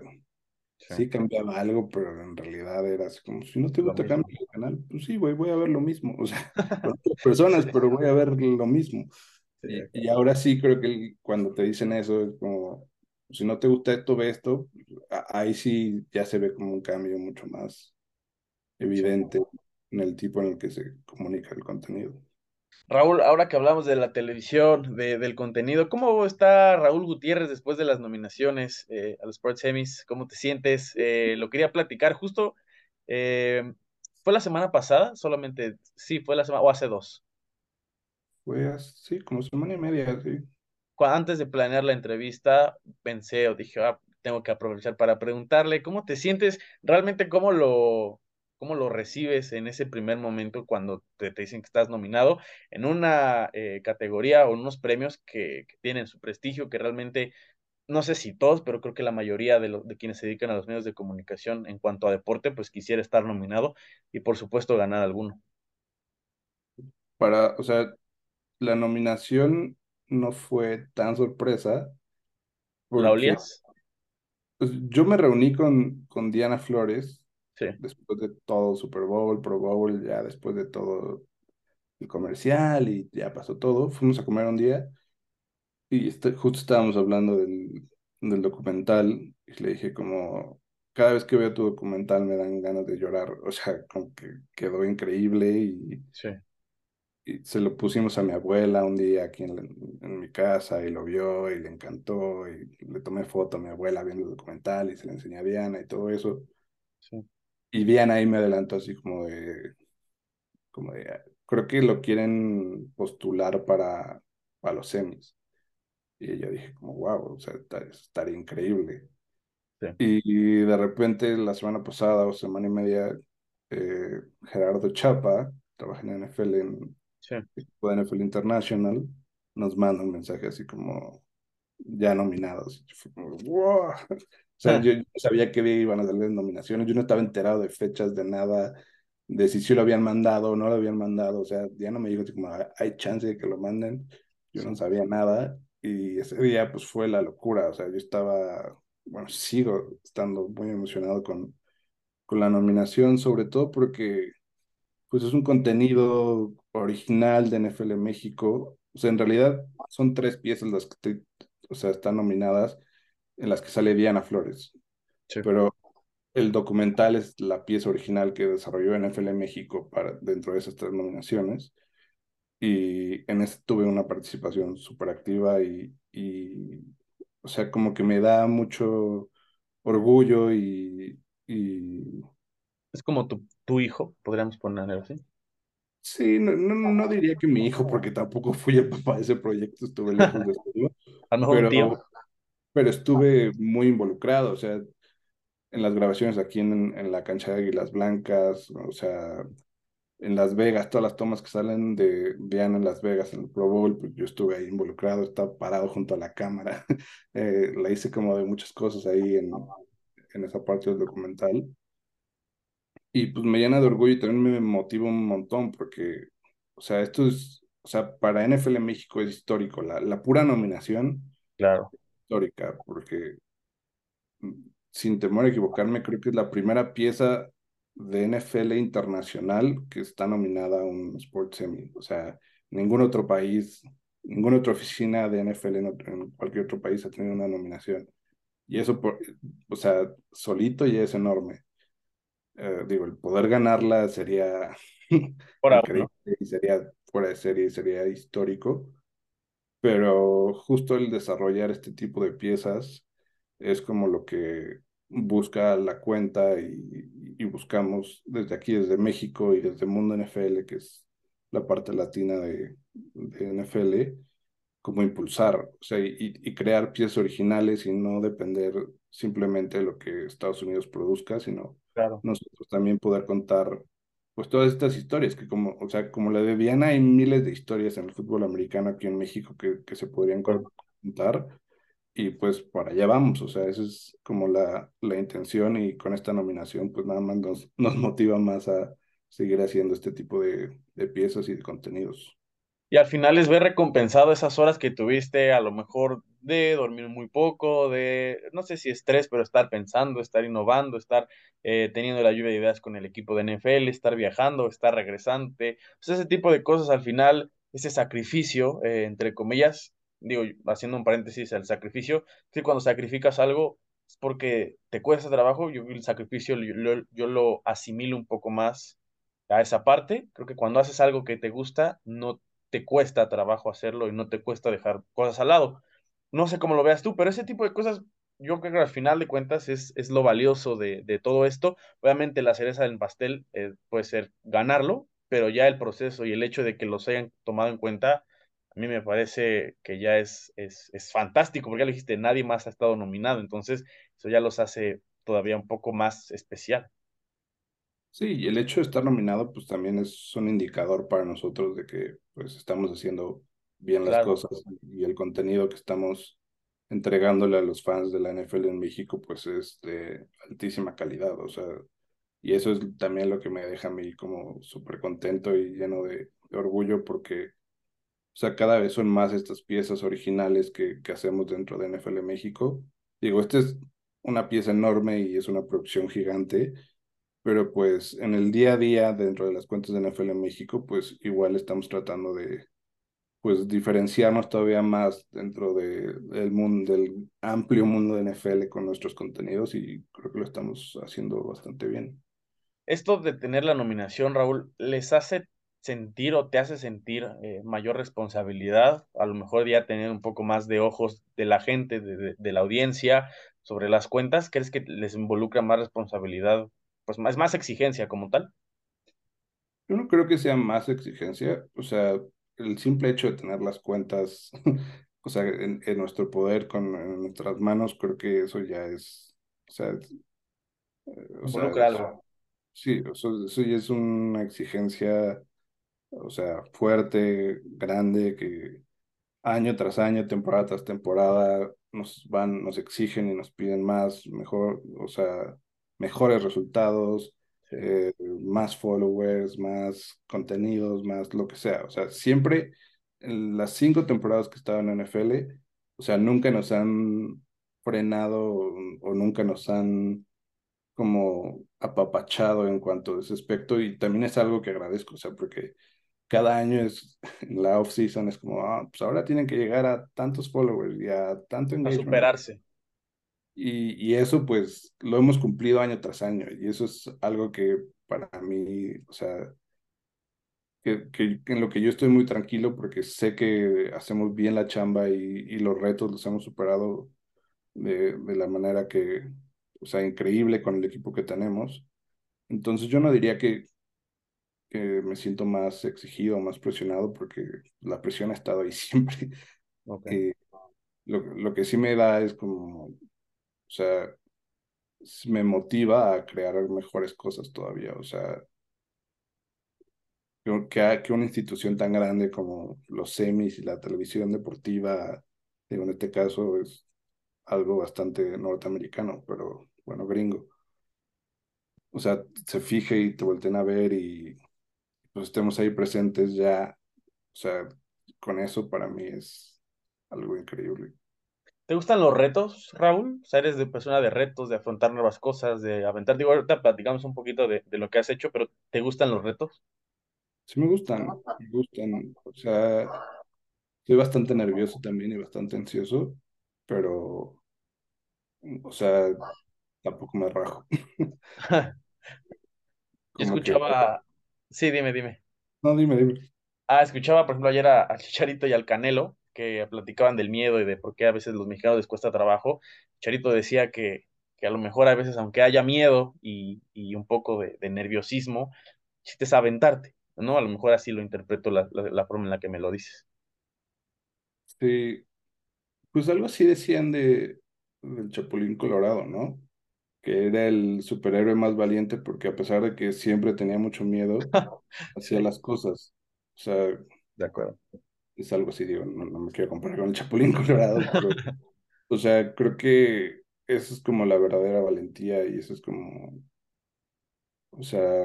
sí, cambiaba algo, pero en realidad era así como, si no te gusta cambiar el canal, pues sí, güey, voy a ver lo mismo, o sea, personas, pero voy a ver lo mismo. y, y, ahora sí creo que cuando te dicen eso es como, si no te gusta esto, ve esto, ahí sí ya se ve como un cambio mucho más evidente en el tipo en el que se comunica el contenido. Raúl, ahora que hablamos de la televisión, de, del contenido, ¿cómo está Raúl Gutiérrez después de las nominaciones eh, a los Sports Semis? ¿Cómo te sientes? Eh, lo quería platicar justo. Eh, ¿Fue la semana pasada? Solamente, sí, fue la semana, o hace dos. Fue así, como semana y media, sí antes de planear la entrevista, pensé o dije, ah, tengo que aprovechar para preguntarle, ¿cómo te sientes? Realmente, ¿cómo lo, cómo lo recibes en ese primer momento cuando te, dicen que estás nominado en una eh, categoría o unos premios que, tienen su prestigio, que realmente, no sé si todos, pero creo que la mayoría de, de quienes se dedican a los medios de comunicación en cuanto a deporte, pues quisiera estar nominado y por supuesto ganar alguno. Para, o sea, la nominación no fue tan sorpresa. ¿La olías? Pues, yo me reuní con, con Diana Flores sí. después de todo Super Bowl, Pro Bowl, ya después de todo el comercial y ya pasó todo. Fuimos a comer un día y este, justo estábamos hablando del, del documental y le dije como, cada vez que veo tu documental me dan ganas de llorar, o sea, como que quedó increíble y, sí y se lo pusimos a mi abuela un día aquí en, en, mi casa y lo vio y le encantó y le tomé foto a mi abuela viendo el documental y se le enseñé a Diana y todo eso. Sí. Y Diana ahí me adelantó así como de, como de, creo que lo quieren postular para, para los semis. Y yo dije como, wow, o sea, estaría increíble. Sí. Y de repente la semana pasada o semana y media, eh, Gerardo Chapa, trabaja en NFL en sí. de NFL International, nos manda un mensaje así como ya nominados. wow. O sea, yo, yo sabía que iban a salir nominaciones, yo no estaba enterado de fechas, de nada, de si sí lo habían mandado o no lo habían mandado. O sea, ya no me dijo así como, hay chance de que lo manden. Yo no sabía nada. Y ese día, pues fue la locura. O sea, yo estaba, bueno, sigo estando muy emocionado con, con la nominación, sobre todo porque pues es un contenido original de NFL México. O sea, en realidad son tres piezas las que o sea, están nominadas en las que sale Diana Flores. Sí. Pero el documental es la pieza original que desarrolló NFL México para, dentro de esas tres nominaciones. Y en ese tuve una participación súper activa y, y, o sea, como que me da mucho orgullo y, y... Es como tu, tu hijo, podríamos ponerlo así. Sí, no, no, no, diría que mi hijo, porque tampoco fui el papá de ese proyecto, estuve lejos de estudio, pero, pero estuve muy involucrado, o sea, en las grabaciones aquí en, en la cancha de Águilas Blancas, o sea, en Las Vegas, todas las tomas que salen de Diana en Las Vegas en el Pro Bowl, pues yo estuve ahí involucrado, estaba parado junto a la cámara, eh, la hice como de muchas cosas ahí en, en esa parte del documental. Y pues me llena de orgullo y también me motiva un montón porque, o sea, esto es, o sea, para NFL México es histórico, la, la pura nominación. Claro. Histórica, porque sin temor a equivocarme, creo que es la primera pieza de NFL internacional que está nominada a un Sports Emmy. O sea, ningún otro país, ninguna otra oficina de NFL en, cualquier otro país ha tenido una nominación. Y eso, por, o sea, solito ya es enorme. Eh, digo, el poder ganarla sería increíble y sería fuera de serie, sería histórico. Pero justo el desarrollar este tipo de piezas es como lo que busca la cuenta y, buscamos desde aquí, desde México y desde Mundo NFL, que es la parte latina de, de NFL, como impulsar, o sea, y, y, crear piezas originales y no depender simplemente lo que Estados Unidos produzca, sino claro. nosotros también poder contar pues todas estas historias, que como, o sea, como la de Viana, hay miles de historias en el fútbol americano aquí en México que, que se podrían contar, y pues para allá vamos, o sea, esa es como la, la intención y con esta nominación pues nada más nos, nos motiva más a seguir haciendo este tipo de, de piezas y de contenidos. Y al final es ver recompensado esas horas que tuviste, a lo mejor de dormir muy poco, de, no sé si estrés, pero estar pensando, estar innovando, estar eh, teniendo la lluvia de ideas con el equipo de NFL, estar viajando, estar regresante. Ese tipo de cosas al final, ese sacrificio, eh, entre comillas, digo, haciendo un paréntesis, el sacrificio, que cuando sacrificas algo es porque te cuesta trabajo, yo el sacrificio yo, lo asimilo un poco más a esa parte, creo que cuando haces algo que te gusta, no te cuesta trabajo hacerlo y no te cuesta dejar cosas al lado. No sé cómo lo veas tú, pero ese tipo de cosas yo creo que al final de cuentas es, es lo valioso de, de todo esto. Obviamente la cereza del pastel eh, puede ser ganarlo, pero ya el proceso y el hecho de que los hayan tomado en cuenta a mí me parece que ya es, es, es fantástico, porque ya lo dijiste, nadie más ha estado nominado, entonces eso ya los hace todavía un poco más especial. Sí, y el hecho de estar nominado, pues también es un indicador para nosotros de que pues estamos haciendo bien las cosas y el contenido que estamos entregándole a los fans de la NFL en México, pues es de altísima calidad, o sea, y eso es también lo que me deja a mí como súper contento y lleno de, de orgullo porque o sea, cada vez son más estas piezas originales que, que hacemos dentro de NFL México. Digo, esta es una pieza enorme y es una producción gigante, pero pues en el día a día dentro de las cuentas de NFL México, pues igual estamos tratando de pues diferenciarnos todavía más dentro de, del mundo, del amplio mundo de NFL con nuestros contenidos y creo que lo estamos haciendo bastante bien. Esto de tener la nominación, Raúl, ¿les hace sentir o te hace sentir eh, mayor responsabilidad, a lo mejor ya tener un poco más de ojos de la gente, de, de, la audiencia sobre las cuentas, ¿crees que les involucra más responsabilidad, pues más, más exigencia como tal? Yo no creo que sea más exigencia, o sea, el simple hecho de tener las cuentas, o sea, en, en nuestro poder, con en nuestras manos, creo que eso ya es, o sea, eh, o sea. Sí, eso, eso ya es una exigencia o sea, fuerte, grande, que año tras año, temporada tras temporada, nos van, nos exigen y nos piden más, mejor, o sea, mejores resultados, eh, más followers, más contenidos, más lo que sea. O sea, siempre en las cinco temporadas que estaban en NFL, o sea, nunca nos han frenado o nunca nos han como apapachado en cuanto a ese aspecto y también es algo que agradezco, o sea, porque cada año es, en la off-season es como, ah, pues ahora tienen que llegar a tantos followers y a tanto engagement. A superarse. Y, y eso pues lo hemos cumplido año tras año y eso es algo que para mí, o sea, que, que, en lo que yo estoy muy tranquilo porque sé que hacemos bien la chamba y, y los retos los hemos superado de, de la manera que, o sea, increíble con el equipo que tenemos. Entonces yo no diría que, que me siento más exigido, más presionado, porque la presión ha estado ahí siempre. Okay. Eh, lo, lo que sí me da es como, o sea, me motiva a crear mejores cosas todavía, o sea, que, una institución tan grande como los semis y la televisión deportiva, digo, en este caso es algo bastante norteamericano, pero bueno, gringo, o sea, se fije y te volteen a ver y pues estemos ahí presentes ya, o sea, con eso para mí es algo increíble. ¿Te gustan los retos, Raúl? O sea, eres de persona de retos, de afrontar nuevas cosas, de aventar. Digo, ahorita platicamos un poquito de, de lo que has hecho, pero ¿te gustan los retos? Sí me gustan, me gustan, o sea, soy bastante nervioso también y bastante ansioso, pero, o sea, tampoco me rajo. Yo que, escuchaba. Sí, dime, dime. no, dime, dime. Ah, escuchaba, por ejemplo, ayer a, a Chicharito y al Canelo, que platicaban del miedo y de por qué a veces los mexicanos les cuesta trabajo. Chicharito decía que, que a lo mejor a veces, aunque haya miedo y, y un poco de, de nerviosismo, sí te es aventarte, ¿no? A lo mejor así lo interpreto la, la, la forma en la que me lo dices. Sí, pues algo así decían de, del Chapulín Colorado, ¿no? Que era el superhéroe más valiente porque a pesar de que siempre tenía mucho miedo, hacía las cosas. O sea, de acuerdo. Es algo así, digo, no, no me quiero comparar con el Chapulín Colorado, pero, o sea, creo que eso es como la verdadera valentía y eso es como, o sea,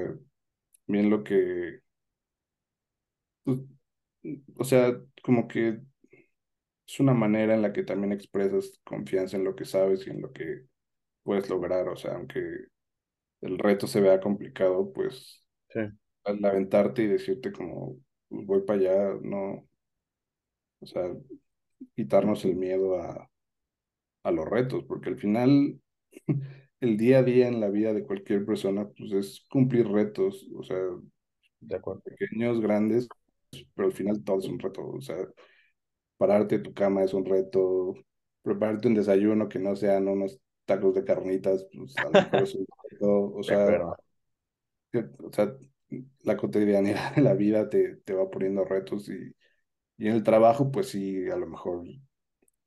bien lo que, pues, o sea, como que es una manera en la que también expresas confianza en lo que sabes y en lo que puedes lograr, o sea, aunque el reto se vea complicado, pues Sí, al aventarte y decirte como, pues, voy para allá, no, o sea, quitarnos el miedo a, a los retos, porque al final el día a día en la vida de cualquier persona, pues es cumplir retos, o sea, de acuerdo. pequeños, grandes, pero al final todo es un reto, o sea, pararte de tu cama es un reto, prepararte un desayuno que no sean unos tacos de carnitas, pues a lo mejor es un reto, o sea, que- o sea, la cotidianidad de la vida te, te va poniendo retos y, y en el trabajo, pues sí, a lo mejor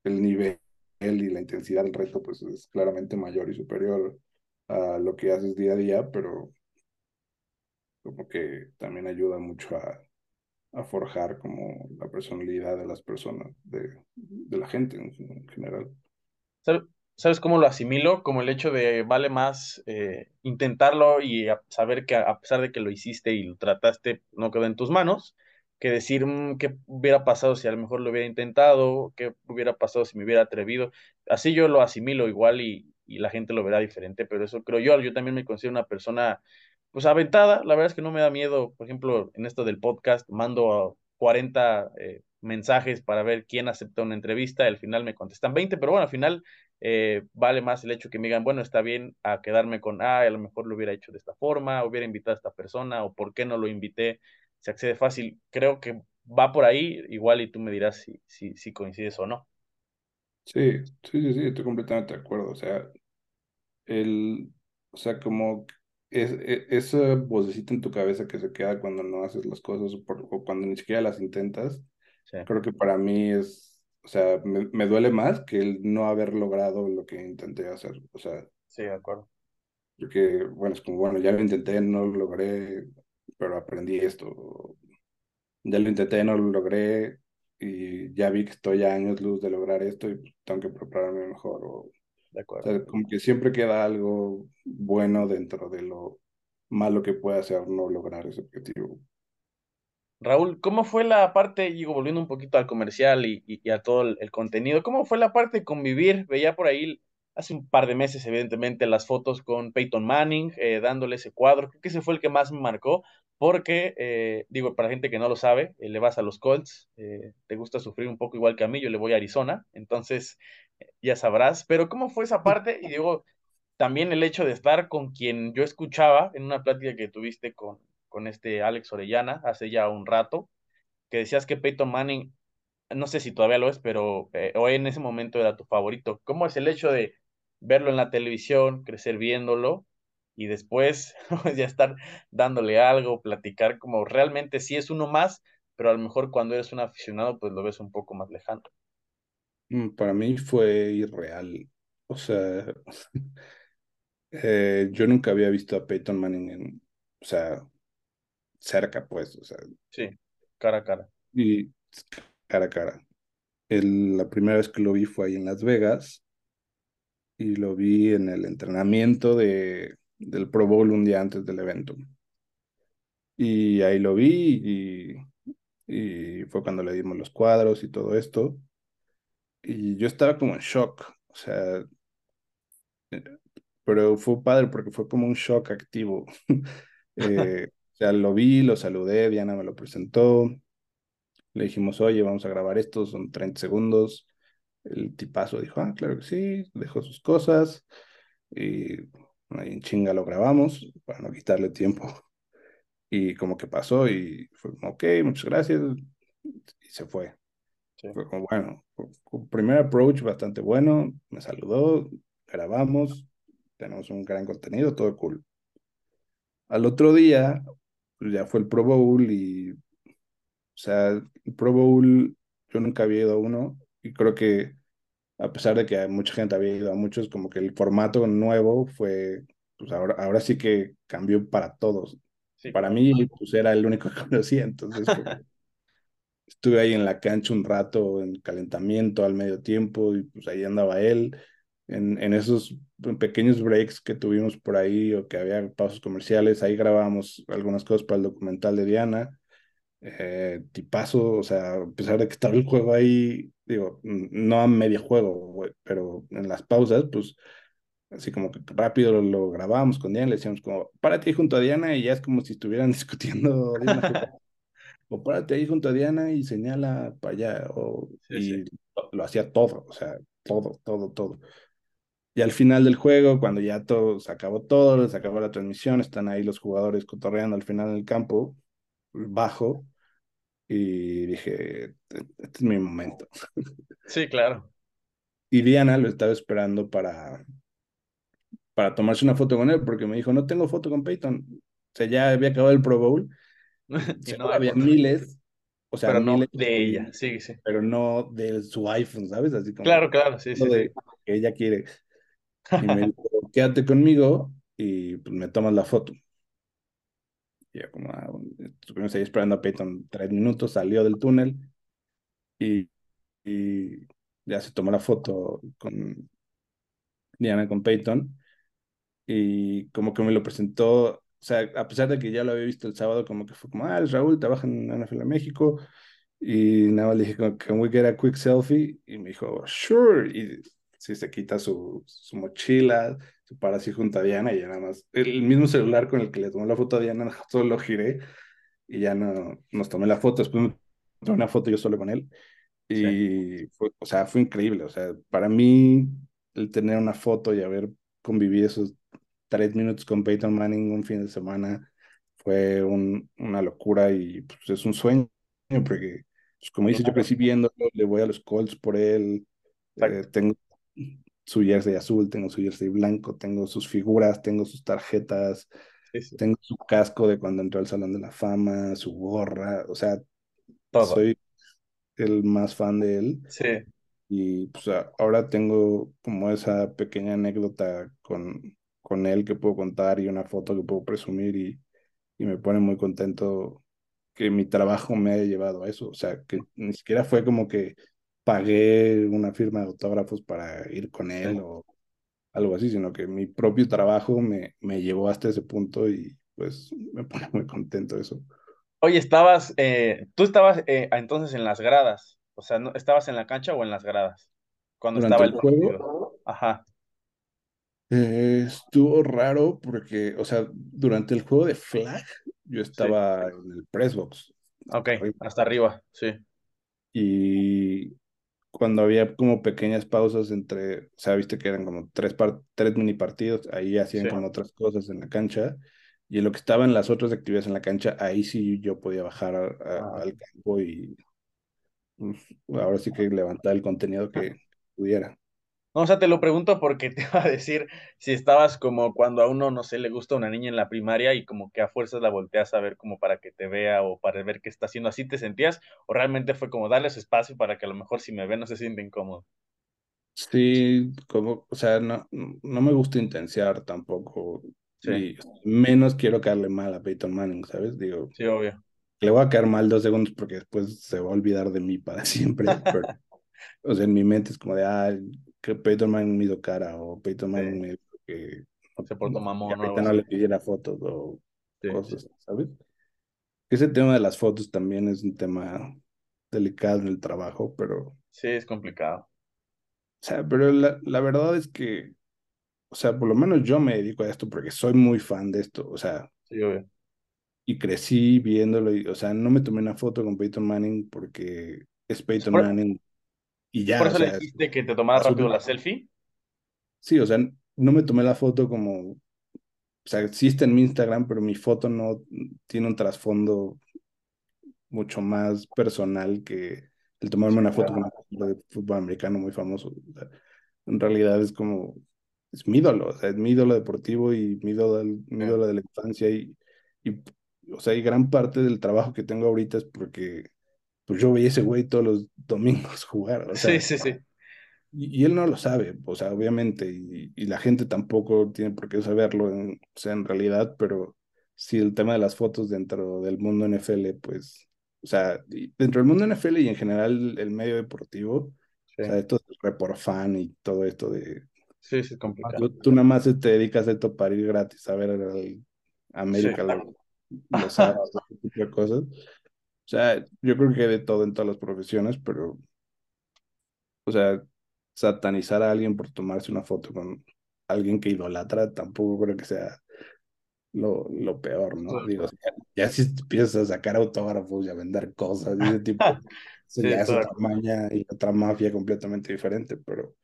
el nivel y la intensidad del reto, pues es claramente mayor y superior a lo que haces día a día, pero como que también ayuda mucho a, forjar como la personalidad de las personas, de, la gente en, en general. ¿Sabe- ¿Sabes cómo lo asimilo? Como el hecho de vale más eh, intentarlo y saber que a a pesar de que lo hiciste y lo trataste, no quedó en tus manos, que decir "Mm, qué hubiera pasado si a lo mejor lo hubiera intentado, qué hubiera pasado si me hubiera atrevido. Así yo lo asimilo igual y, y la gente lo verá diferente, pero eso creo yo. Yo también me considero una persona pues aventada. La verdad es que no me da miedo, por ejemplo, en esto del podcast, mando a 40 eh, mensajes para ver quién acepta una entrevista, al final me contestan 20, pero bueno, al final eh, vale más el hecho que me digan, bueno, está bien a quedarme con, ah, a lo mejor lo hubiera hecho de esta forma, hubiera invitado a esta persona, o por qué no lo invité, se accede fácil. Creo que va por ahí, igual y tú me dirás si, si, si coincides o no. Sí, sí, sí, sí, estoy completamente de acuerdo. O sea, el, o sea, como es, e- esa vocecita en tu cabeza que se queda cuando no haces las cosas o, por- o cuando ni siquiera las intentas, Sí, creo que para mí es, o sea, me, me duele más que el no haber logrado lo que intenté hacer. O sea, sí, de acuerdo. porque, bueno, es como, bueno, ya lo intenté, no lo logré, pero aprendí esto. Ya lo intenté, no lo logré y ya vi que estoy a años luz de lograr esto y tengo que prepararme mejor. O, o De acuerdo. sea, como que siempre queda algo bueno dentro de lo malo que puede hacer no lograr ese objetivo. Raúl, ¿cómo fue la parte, digo, volviendo un poquito al comercial y, y- y a todo el, el contenido, ¿cómo fue la parte de convivir? Veía por ahí hace un par de meses, evidentemente, las fotos con Peyton Manning, eh, dándole ese cuadro. Creo que ese fue el que más me marcó, porque, eh, digo, para gente que no lo sabe, eh, le vas a los Colts, eh, te gusta sufrir un poco igual que a mí, yo le voy a Arizona, entonces eh, ya sabrás. Pero ¿cómo fue esa parte? Y digo, también el hecho de estar con quien yo escuchaba en una plática que tuviste con, con este Alex Orellana hace ya un rato, que decías que Peyton Manning, no sé si todavía lo es, pero hoy en ese momento era tu favorito. ¿Cómo es el hecho de verlo en la televisión, crecer viéndolo y después ya estar dándole algo, platicar como realmente sí es uno más, pero a lo mejor cuando eres un aficionado pues lo ves un poco más lejano? Mm, Para mí fue irreal. O sea, eh, yo nunca había visto a Peyton Manning en, o sea, cerca, pues, o sea, Sí, cara a cara. y cara a cara. El- la primera vez que lo vi fue ahí en Las Vegas y lo vi en el entrenamiento de, del Pro Bowl un día antes del evento. Y ahí lo vi y, y fue cuando le dimos los cuadros y todo esto. Y yo estaba como en shock, o sea, eh, pero fue padre porque fue como un shock activo. eh, o sea, lo vi, lo saludé, Diana me lo presentó, le dijimos, oye, vamos a grabar esto, son 30 segundos. El tipazo dijo, ah, claro que sí, dejó sus cosas y ahí en chinga lo grabamos para no quitarle tiempo. Y como que pasó y fue como, ok, muchas gracias, y se fue. Sí. Fue como, bueno, primer approach bastante bueno, me saludó, grabamos, tenemos un gran contenido, todo cool. Al otro día, pues ya fue el Pro Bowl y, o sea, el Pro Bowl, yo nunca había ido a uno y creo que a pesar de que mucha gente había ido a muchos, como que el formato nuevo fue, pues ahora, ahora sí que cambió para todos. Sí, para claro. mí, pues era el único que conocía, entonces como, estuve ahí en la cancha un rato en calentamiento al medio tiempo y pues ahí andaba él. En, en esos pequeños breaks que tuvimos por ahí o que había pasos comerciales, ahí grabábamos algunas cosas para el documental de Diana. Eh, tipazo, o sea, a pesar de que estaba el juego ahí, digo, no a medio juego, güey, pero en las pausas, pues así como que rápido lo, lo grabábamos con Diana, le decíamos como, párate ahí junto a Diana y ya es como si estuvieran discutiendo o párate ahí junto a Diana y señala para allá, o, Sí, y sí. lo, lo hacía todo, o sea, todo, todo, todo. Y al final del juego, cuando ya todo, se acabó todo, se acabó la transmisión, están ahí los jugadores cotorreando al final del campo, bajo, y dije, este es mi momento. Sí, claro. Y Diana lo estaba esperando para, para tomarse una foto con él, porque me dijo, no tengo foto con Peyton. O sea, ya había acabado el Pro Bowl, seguro no había miles, o sea, Pero no miles, de ella, sí, sí. pero no de su iPhone, ¿sabes? Así como Claro, claro, sí, sí, lo sí. de que ella quiere. Y me dijo, quédate conmigo y pues me tomas la foto. Yo como, ah, estuvimos ahí esperando a Peyton tres minutos, salió del túnel y, y ya se tomó la foto con Diana, con Peyton. Y como que me lo presentó, o sea, a pesar de que ya lo había visto el sábado, como que fue como, ah, Raúl, trabaja en NFL México. Y nada más le dije, can we get a quick selfie? Y me dijo, sure. Y sí, se quita su, su mochila, se para así junto a Diana y ya nada más, el mismo celular con el que le tomó la foto a Diana, solo lo giré y ya no, nos tomé la foto. Después me tomé una foto yo solo con él. Sí. Y fue, o sea, fue increíble. O sea, para mí, el tener una foto y haber convivido esos tres minutos con Peyton Manning un fin de semana fue un, una locura y pues, es un sueño, porque, pues, como dices, yo crecí viéndolo, le voy a los Colts por él, eh, tengo su jersey azul, tengo su jersey blanco, tengo sus figuras, tengo sus tarjetas, Sí, sí. tengo su casco de cuando entró al Salón de la Fama, su gorra, o sea, Todo. soy el más fan de él. Sí. Y pues ahora tengo como esa pequeña anécdota con, con él que puedo contar y una foto que puedo presumir y, y me pone muy contento que mi trabajo me haya llevado a eso. O sea, que ni siquiera fue como que pagué una firma de autógrafos para ir con Sí. él o algo así, sino que mi propio trabajo me, me llevó hasta ese punto y pues me pone muy contento eso. Oye, estabas, eh, tú estabas eh, entonces en las gradas, o sea, ¿no, ¿estabas en la cancha o en las gradas? Cuando Durante estaba el el juego partido. Ajá, Eh, estuvo raro porque, o sea, durante el juego de flag, yo sí. estaba en el press box Ok, arriba. hasta arriba, sí, Y cuando había como pequeñas pausas entre, o sea, viste que eran como tres, par- tres mini partidos, ahí hacían sí. como otras cosas en la cancha. Y en lo que estaba en las otras actividades en la cancha, ahí sí yo podía bajar a- a- Ah, al campo y pues, ahora sí que levantar el contenido que pudiera. No, o sea, te lo pregunto porque te iba a decir si estabas como cuando a uno, no sé, le gusta una niña en la primaria y como que a fuerzas la volteas a ver como para que te vea o para ver qué está haciendo. ¿Así te sentías? ¿O realmente fue como darles espacio para que a lo mejor si me ven no se siente incómodo? Sí, como, o sea, no, no me gusta intensiar tampoco, Sí, y menos quiero caerle mal a Peyton Manning, ¿sabes? Digo, sí, obvio. le voy a caer mal dos segundos porque después se va a olvidar de mí para siempre, pero, o sea, en mi mente es como de, ah, que Peyton Manning me hizo cara o Peyton Manning Sí. me que Se portó mamón que o no le pidiera fotos o Sí, cosas, ¿sabes? Ese tema de las fotos también es un tema delicado en el trabajo, pero, o Sí, es complicado. sea, pero la, la verdad es que, o sea, por lo menos yo me dedico a esto porque soy muy fan de esto, o sea, Sí, obvio. y crecí viéndolo, y, o sea, no me tomé una foto con Peyton Manning porque es Peyton Por- Manning y ya, Por o eso le dijiste que te tomara rápido la selfie. sí, o sea, no me tomé la foto como, o sea, existe en mi Instagram, pero mi foto no tiene un trasfondo mucho más personal que el tomarme Sí, una foto claro. con un de fútbol americano muy famoso. O sea, en realidad es como, es mi ídolo, o sea, es mi ídolo deportivo y mi ídolo, mi Sí. ídolo de la infancia y, y, o sea, y gran parte del trabajo que tengo ahorita es porque pues yo veía ese güey todos los domingos jugar, o sea, Sí, sí, sí. y, y él no lo sabe, o sea, obviamente, y, y la gente tampoco tiene por qué saberlo, en, o sea, en realidad, pero sí, el tema de las fotos dentro del mundo NFL, pues, o sea, dentro del mundo NFL y en general el medio deportivo, Sí, o sea, esto de report fan y todo esto de, sí, sí, es complicado. tú, tú nada más te dedicas a esto para ir gratis a ver al América Sí. los, los sábados, ese tipo de cosas. O sea, yo creo que hay de todo en todas las profesiones, pero, o sea, satanizar a alguien por tomarse una foto con alguien que idolatra tampoco creo que sea lo, lo peor, ¿no? Sí. Digo, ya, ya si empiezas a sacar autógrafos y a vender cosas ese tipo, Sí, ya es otra maña y otra mafia completamente diferente, pero,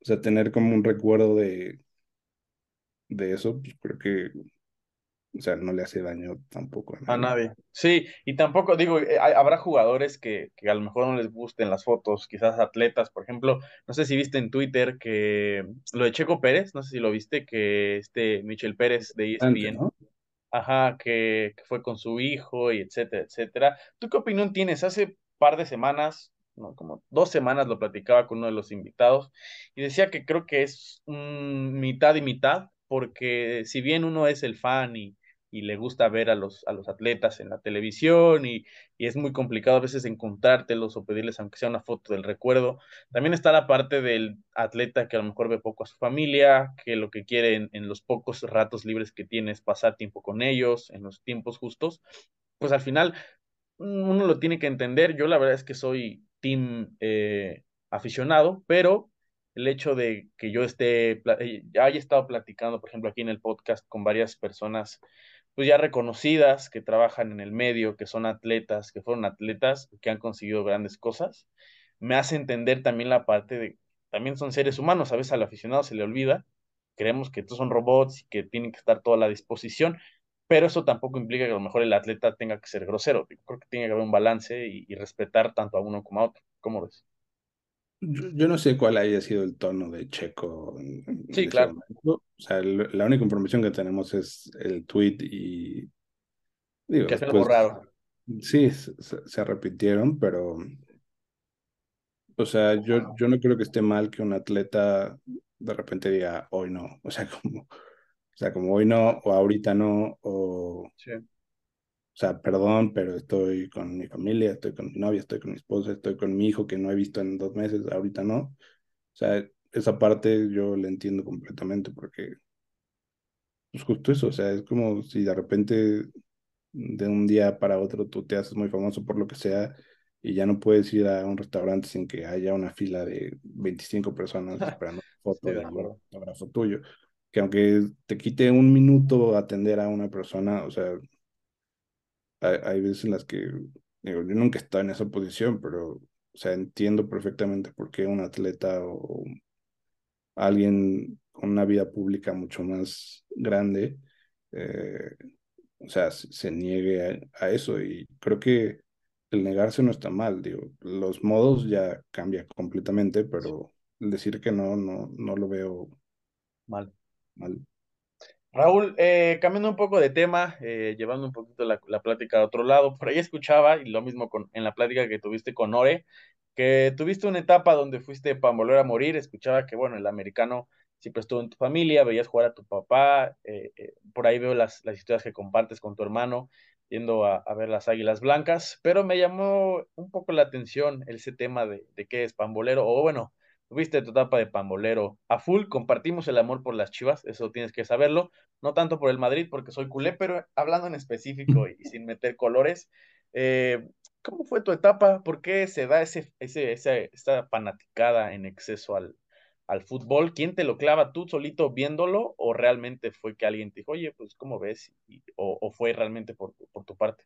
o sea, tener como un recuerdo de, de eso, pues creo que, o sea, no le hace daño tampoco a A nadie. Sí, y tampoco digo, eh, hay- habrá jugadores que, que a lo mejor no les gusten las fotos, quizás atletas, por ejemplo, no sé si viste en Twitter que lo de Checo Pérez, no sé si lo viste, que este Michel Pérez de E Antes, ESPN, ¿no? ajá, que, que fue con su hijo y etcétera, etcétera. ¿Tú qué opinión tienes? Hace par de semanas, no, como dos semanas lo platicaba con uno de los invitados y decía que creo que es un mitad y mitad, porque si bien uno es el fan y, y le gusta ver a los, a los atletas en la televisión y, y es muy complicado a veces encontrártelos o pedirles aunque sea una foto del recuerdo, también está la parte del atleta que a lo mejor ve poco a su familia, que lo que quiere en, en los pocos ratos libres que tiene es pasar tiempo con ellos, en los tiempos justos, pues al final uno lo tiene que entender. Yo la verdad es que soy team eh, aficionado, pero el hecho de que yo esté, eh, haya estado platicando, por ejemplo, aquí en el podcast con varias personas, pues ya reconocidas, que trabajan en el medio, que son atletas, que fueron atletas, que han conseguido grandes cosas, me hace entender también la parte de, también son seres humanos, a veces al aficionado se le olvida, creemos que todos son robots y que tienen que estar toda a la disposición, pero eso tampoco implica que a lo mejor el atleta tenga que ser grosero. Creo que tiene que haber un balance y, y respetar tanto a uno como a otro. ¿Cómo ves? Yo, yo no sé cuál haya sido el tono de Checo en, Sí, claro. O sea, el- la única información que tenemos es el tweet y digo, Que es algo raro. sí, se, se- repitieron, pero o sea, yo, yo no creo que esté mal que un atleta de repente diga hoy no. O sea, como, o sea, como hoy no, o ahorita no, o Sí, sea, perdón, pero estoy con mi familia, estoy con mi novia, estoy con mi esposa, estoy con mi hijo que no he visto en dos meses, ahorita no. O sea, esa parte yo la entiendo completamente porque, pues justo eso, o sea, es como si de repente de un día para otro tú te haces muy famoso por lo que sea y ya no puedes ir a un restaurante sin que haya una fila de 25 personas esperando foto estoy de acuerdo. fotógrafo tuyo. Que aunque te quite un minuto atender a una persona, o sea, hay, hay veces en las que, digo, yo nunca he estado en esa posición, pero, o sea, entiendo perfectamente por qué un atleta o alguien con una vida pública mucho más grande, eh, o sea, se, se niegue a, a eso. Y creo que el negarse no está mal, digo, los modos ya cambian completamente, pero el decir que no, no, no lo veo Mal. mal. Raúl, eh, cambiando un poco de tema, eh, llevando un poquito la, plática a otro lado, por ahí escuchaba, y lo mismo con, en la plática que tuviste con Ore, que tuviste una etapa donde fuiste para a morir, escuchaba que, bueno, el americano siempre estuvo en tu familia, veías jugar a tu papá, eh, eh, por ahí veo las, las historias que compartes con tu hermano, yendo a, a ver las Águilas Blancas, pero me llamó un poco la atención ese tema de, de qué es pambolero, o bueno, tuviste tu etapa de pambolero a full, compartimos el amor por las chivas, eso tienes que saberlo, no tanto por el Madrid porque soy culé, pero hablando en específico y, sin meter colores, eh, ¿cómo fue tu etapa? ¿Por qué se da ese, ese, esa, fanaticada en exceso al, al fútbol? ¿Quién te lo clava tú solito viéndolo o realmente fue que alguien te dijo, oye, pues ¿cómo ves? o, fue realmente por, por tu parte?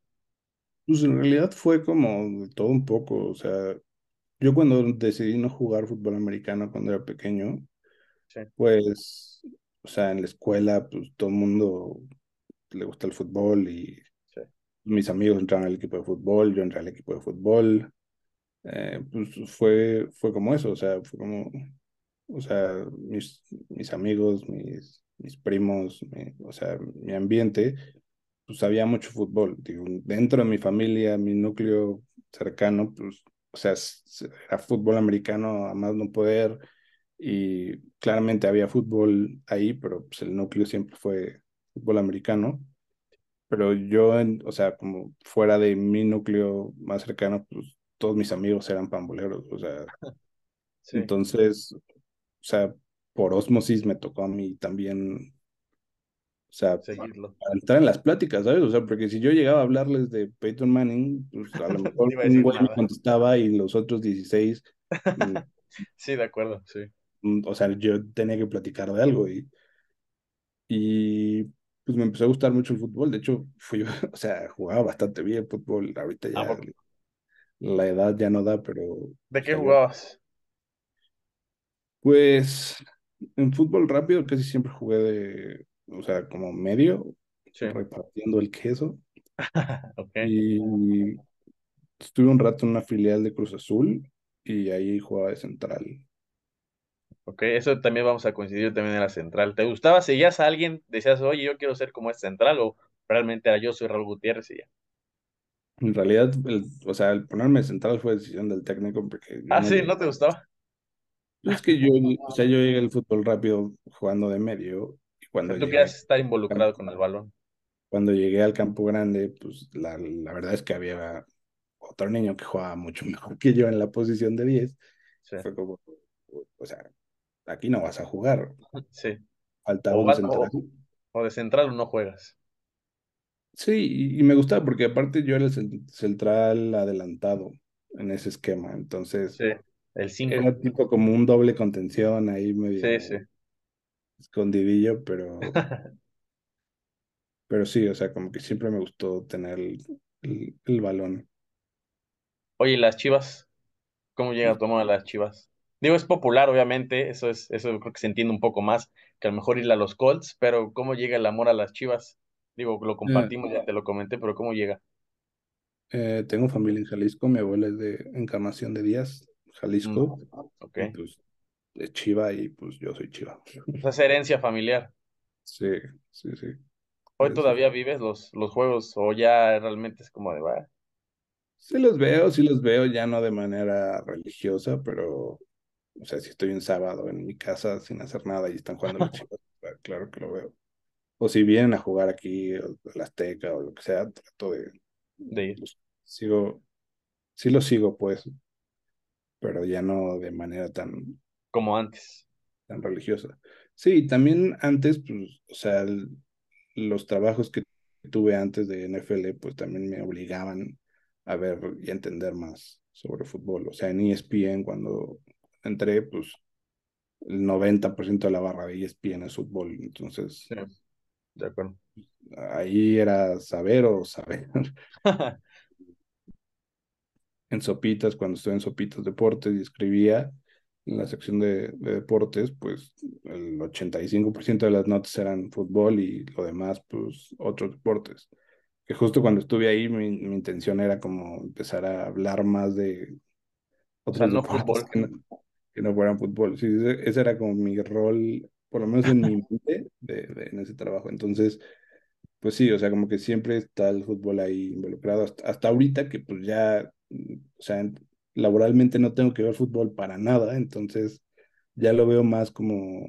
Pues en realidad fue como todo un poco, o sea, yo cuando decidí no jugar fútbol americano cuando era pequeño, pues, o sea, en la escuela, pues todo el mundo le gusta el fútbol y mis amigos entraron al equipo de fútbol, yo entré al equipo de fútbol, eh, pues fue, fue como eso, o sea, fue como, o sea, mis, mis amigos, mis, mis primos, o sea, mi ambiente, pues había mucho fútbol. Digo, dentro de mi familia, mi núcleo cercano, pues, o sea, era fútbol americano a más no poder y claramente había fútbol ahí, pero pues el núcleo siempre fue fútbol americano. Pero yo, o sea, como fuera de mi núcleo más cercano, pues todos mis amigos eran pamboleros, o sea, entonces, o sea, por osmosis me tocó a mí también o sea, Seguirlo. para entrar en las pláticas, ¿sabes? O sea, porque si yo llegaba a hablarles de Peyton Manning, pues a lo mejor un güey me contestaba y los otros 16. Mm, sí, de acuerdo, sí. Mm, o sea, yo tenía que platicar de algo y, y pues me empezó a gustar mucho el fútbol. De hecho, fui, o sea, jugaba bastante bien fútbol. Ahorita ya ah, la edad ya no da, pero. ¿De qué jugabas? Pues en fútbol rápido casi siempre jugué de o sea, como medio, repartiendo el queso. Y estuve un rato en una filial de Cruz Azul y ahí jugaba de central. Ok, eso también vamos a coincidir también en la central. ¿Te gustaba? ¿Seguías a alguien? ¿Decías, oye, yo quiero ser como es central? ¿O realmente era yo, soy Raúl Gutiérrez y ya? En realidad, o sea, el ponerme central fue decisión del técnico porque... Ah, sí, ¿no te gustaba? Es que yo, o sea, yo llegué al fútbol rápido jugando de medio cuando tú quieras estar involucrado con el balón. Cuando llegué al campo grande, pues la, la, verdad es que había otro niño que jugaba mucho mejor que yo en la posición de 10. Fue como, o sea, aquí no vas a jugar. Sí. Falta un central. O, de central o no juegas. Sí, y, me gustaba porque aparte yo era el central adelantado en ese esquema, entonces sí, el 5. Era tipo como un doble contención ahí medio. Sí, sí escondidillo, pero, pero sí, o sea, como que siempre me gustó tener el, el, balón. Oye, las chivas? ¿Cómo llega a tomar las chivas? Digo, es popular, obviamente, eso es, eso creo que se entiende un poco más que a lo mejor ir a los Colts, pero ¿cómo llega el amor a las chivas? Digo, lo compartimos, ya te lo comenté, pero ¿cómo llega? Eh, tengo familia en Jalisco, mi abuela es de Encarnación de Díaz, Jalisco. Mm, ok. Pues, de Chiva y pues yo soy Chiva. Es herencia familiar. Sí, sí, sí. ¿Hoy todavía vives los, los juegos o ya realmente es como de, va? Sí los veo, sí los veo, ya no de manera religiosa, pero, o sea, si estoy un sábado en mi casa sin hacer nada y están jugando los chivas, claro que lo veo. O si vienen a jugar aquí, la Azteca o lo que sea, trato de, de ir. sigo, sí lo sigo, pues, pero ya no de manera tan como antes. Tan religiosa. Sí, también antes, pues, o sea, los trabajos que tuve antes de NFL, pues también me obligaban a ver y a entender más sobre fútbol. O sea, en ESPN, cuando entré, pues el 90% de la barra de ESPN es fútbol. Entonces, de acuerdo. Ahí era saber o saber. en Sopitas, cuando estuve en Sopitas Deportes y escribía, en la sección de, deportes, pues el 85% de las notas eran fútbol y lo demás, pues otros deportes. Que justo cuando estuve ahí, mi, intención era como empezar a hablar más de otros no fútbol. Que no, fueran fútbol. Sí, ese, era como mi rol, por lo menos en mi mente, de, en ese trabajo. Entonces, pues sí, o sea, como que siempre está el fútbol ahí involucrado, hasta, hasta ahorita que pues ya, o sea, laboralmente no tengo que ver fútbol para nada, entonces ya lo veo más como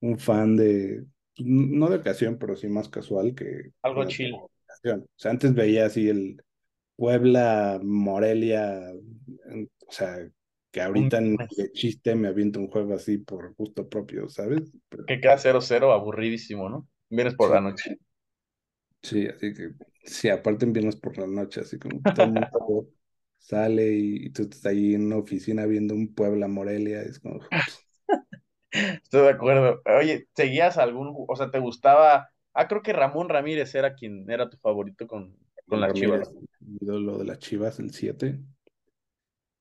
un fan de, no de ocasión, pero sí más casual que... Algo chill. O sea, antes veía así el Puebla, Morelia, o sea, que ahorita de chiste me aviento un juego así por gusto propio, ¿sabes? Que queda 0-0, aburridísimo, ¿no? Vienes por la noche. Sí, así que, sí, aparte vienes por la noche, así como todo el mundo sale y, tú estás ahí en una oficina viendo un Puebla Morelia, es como... Estoy de acuerdo. Oye, ¿seguías algún, o sea, te gustaba? Ah, creo que Ramón Ramírez era quien era tu favorito con, con las Chivas. Lo de las Chivas, el 7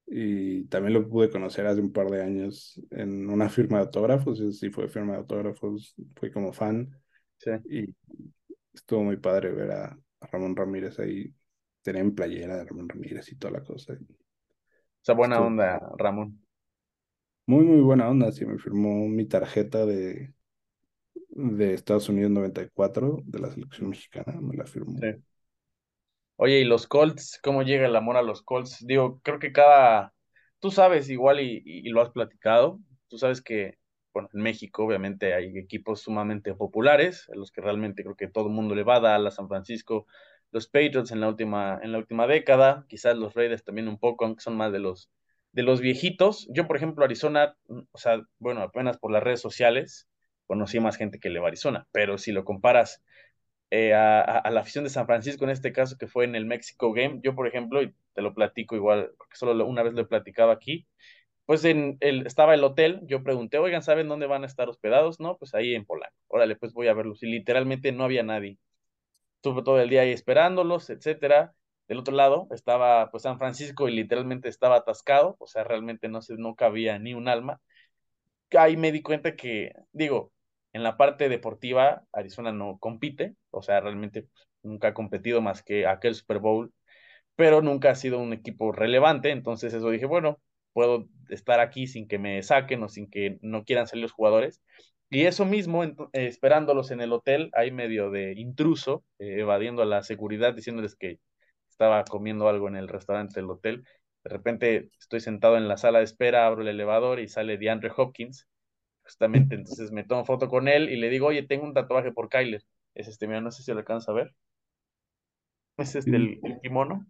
y también lo pude conocer hace un par de años en una firma de autógrafos, sí fue firma de autógrafos, fui como fan sí. y estuvo muy padre ver a, Ramón Ramírez ahí, tenía en playera de Ramón Ramírez y toda la cosa. Esa buena onda, Ramón. Muy, muy buena onda, sí, me firmó mi tarjeta de, de Estados Unidos 94 de la selección mexicana, me la firmó. Sí. Oye, ¿y los Colts? ¿Cómo llega el amor a los Colts? Digo, creo que cada, tú sabes igual y, lo has platicado, tú sabes que, bueno, en México obviamente hay equipos sumamente populares, a los que realmente creo que todo el mundo le va a dar, a San Francisco, los Patriots en la última, en la última década, quizás los Raiders también un poco, aunque son más de los, de los viejitos. Yo, por ejemplo, Arizona, mm, o sea, bueno, apenas por las redes sociales, conocí más gente que le Arizona, pero si lo comparas eh, a, la afición de San Francisco, en este caso que fue en el Mexico Game. Yo, por ejemplo, y te lo platico igual, porque solo una vez lo he platicado aquí, pues en el, estaba el hotel, yo pregunté, oigan, ¿saben dónde van a estar hospedados? No, pues ahí en Polanco. Órale, pues voy a verlos. Y literalmente no había nadie. Estuve todo el día ahí esperándolos, etcétera. Del otro lado estaba pues San Francisco y literalmente estaba atascado, o sea, realmente no, se, no cabía ni un alma. Ahí me di cuenta que, digo, en la parte deportiva, Arizona no compite, o sea, realmente pues, nunca ha competido más que aquel Super Bowl, pero nunca ha sido un equipo relevante, entonces eso dije, bueno, puedo estar aquí sin que me saquen o sin que no quieran salir los jugadores. Y eso mismo, eh, esperándolos en el hotel, ahí medio de intruso, eh, evadiendo a la seguridad, diciéndoles que estaba comiendo algo en el restaurante del hotel. De repente estoy sentado en la sala de espera, abro el elevador y sale DeAndre Hopkins justamente, entonces me tomo foto con él y le digo, oye, tengo un tatuaje por Kyler. Es este, mira, no sé si lo alcanza a ver. Es este el, kimono.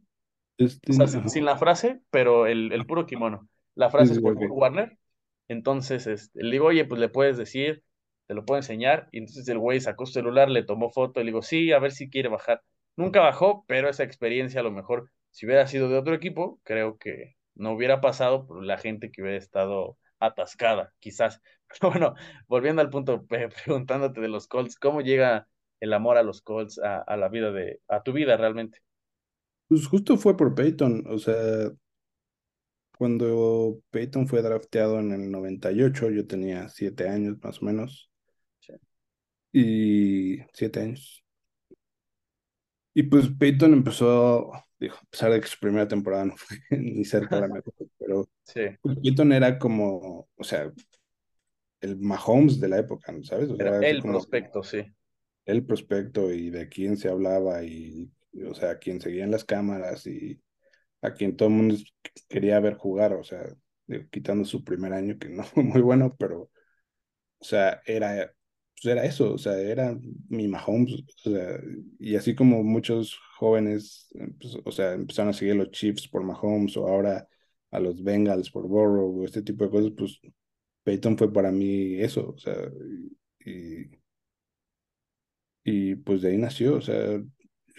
Este, o sea, sin, la frase, pero el, el puro kimono. La frase es por Warner. Entonces, este, le digo, oye, pues le puedes decir, te lo puedo enseñar. Y entonces el güey sacó su celular, le tomó foto y le digo, sí, a ver si quiere bajar. Nunca bajó, pero esa experiencia a lo mejor, si hubiera sido de otro equipo, creo que no hubiera pasado por la gente que hubiera estado atascada, quizás. Pero bueno, volviendo al punto, preguntándote de los Colts, ¿cómo llega el amor a los Colts a, la vida de, a tu vida realmente? Pues justo fue por Peyton, o sea, cuando Peyton fue drafteado en el 98, yo tenía siete años más o menos. Y siete años. Y pues Peyton empezó, dijo, a pesar de que su primera temporada no fue ni cerca de la mejor, pero sí. pues Peyton era como, o sea, el Mahomes de la época, ¿sabes? era el prospecto, sí. El prospecto y de quién se hablaba y, o sea, a quién seguían las cámaras y a quien todo el mundo quería ver jugar, o sea, quitando su primer año, que no fue muy bueno, pero, o sea, era pues era eso, o sea, era mi Mahomes, o sea, y así como muchos jóvenes, pues, o sea, empezaron a seguir a los Chiefs por Mahomes o ahora a los Bengals por Burrow o este tipo de cosas, pues Peyton fue para mí eso, o sea, y, y pues de ahí nació, o sea,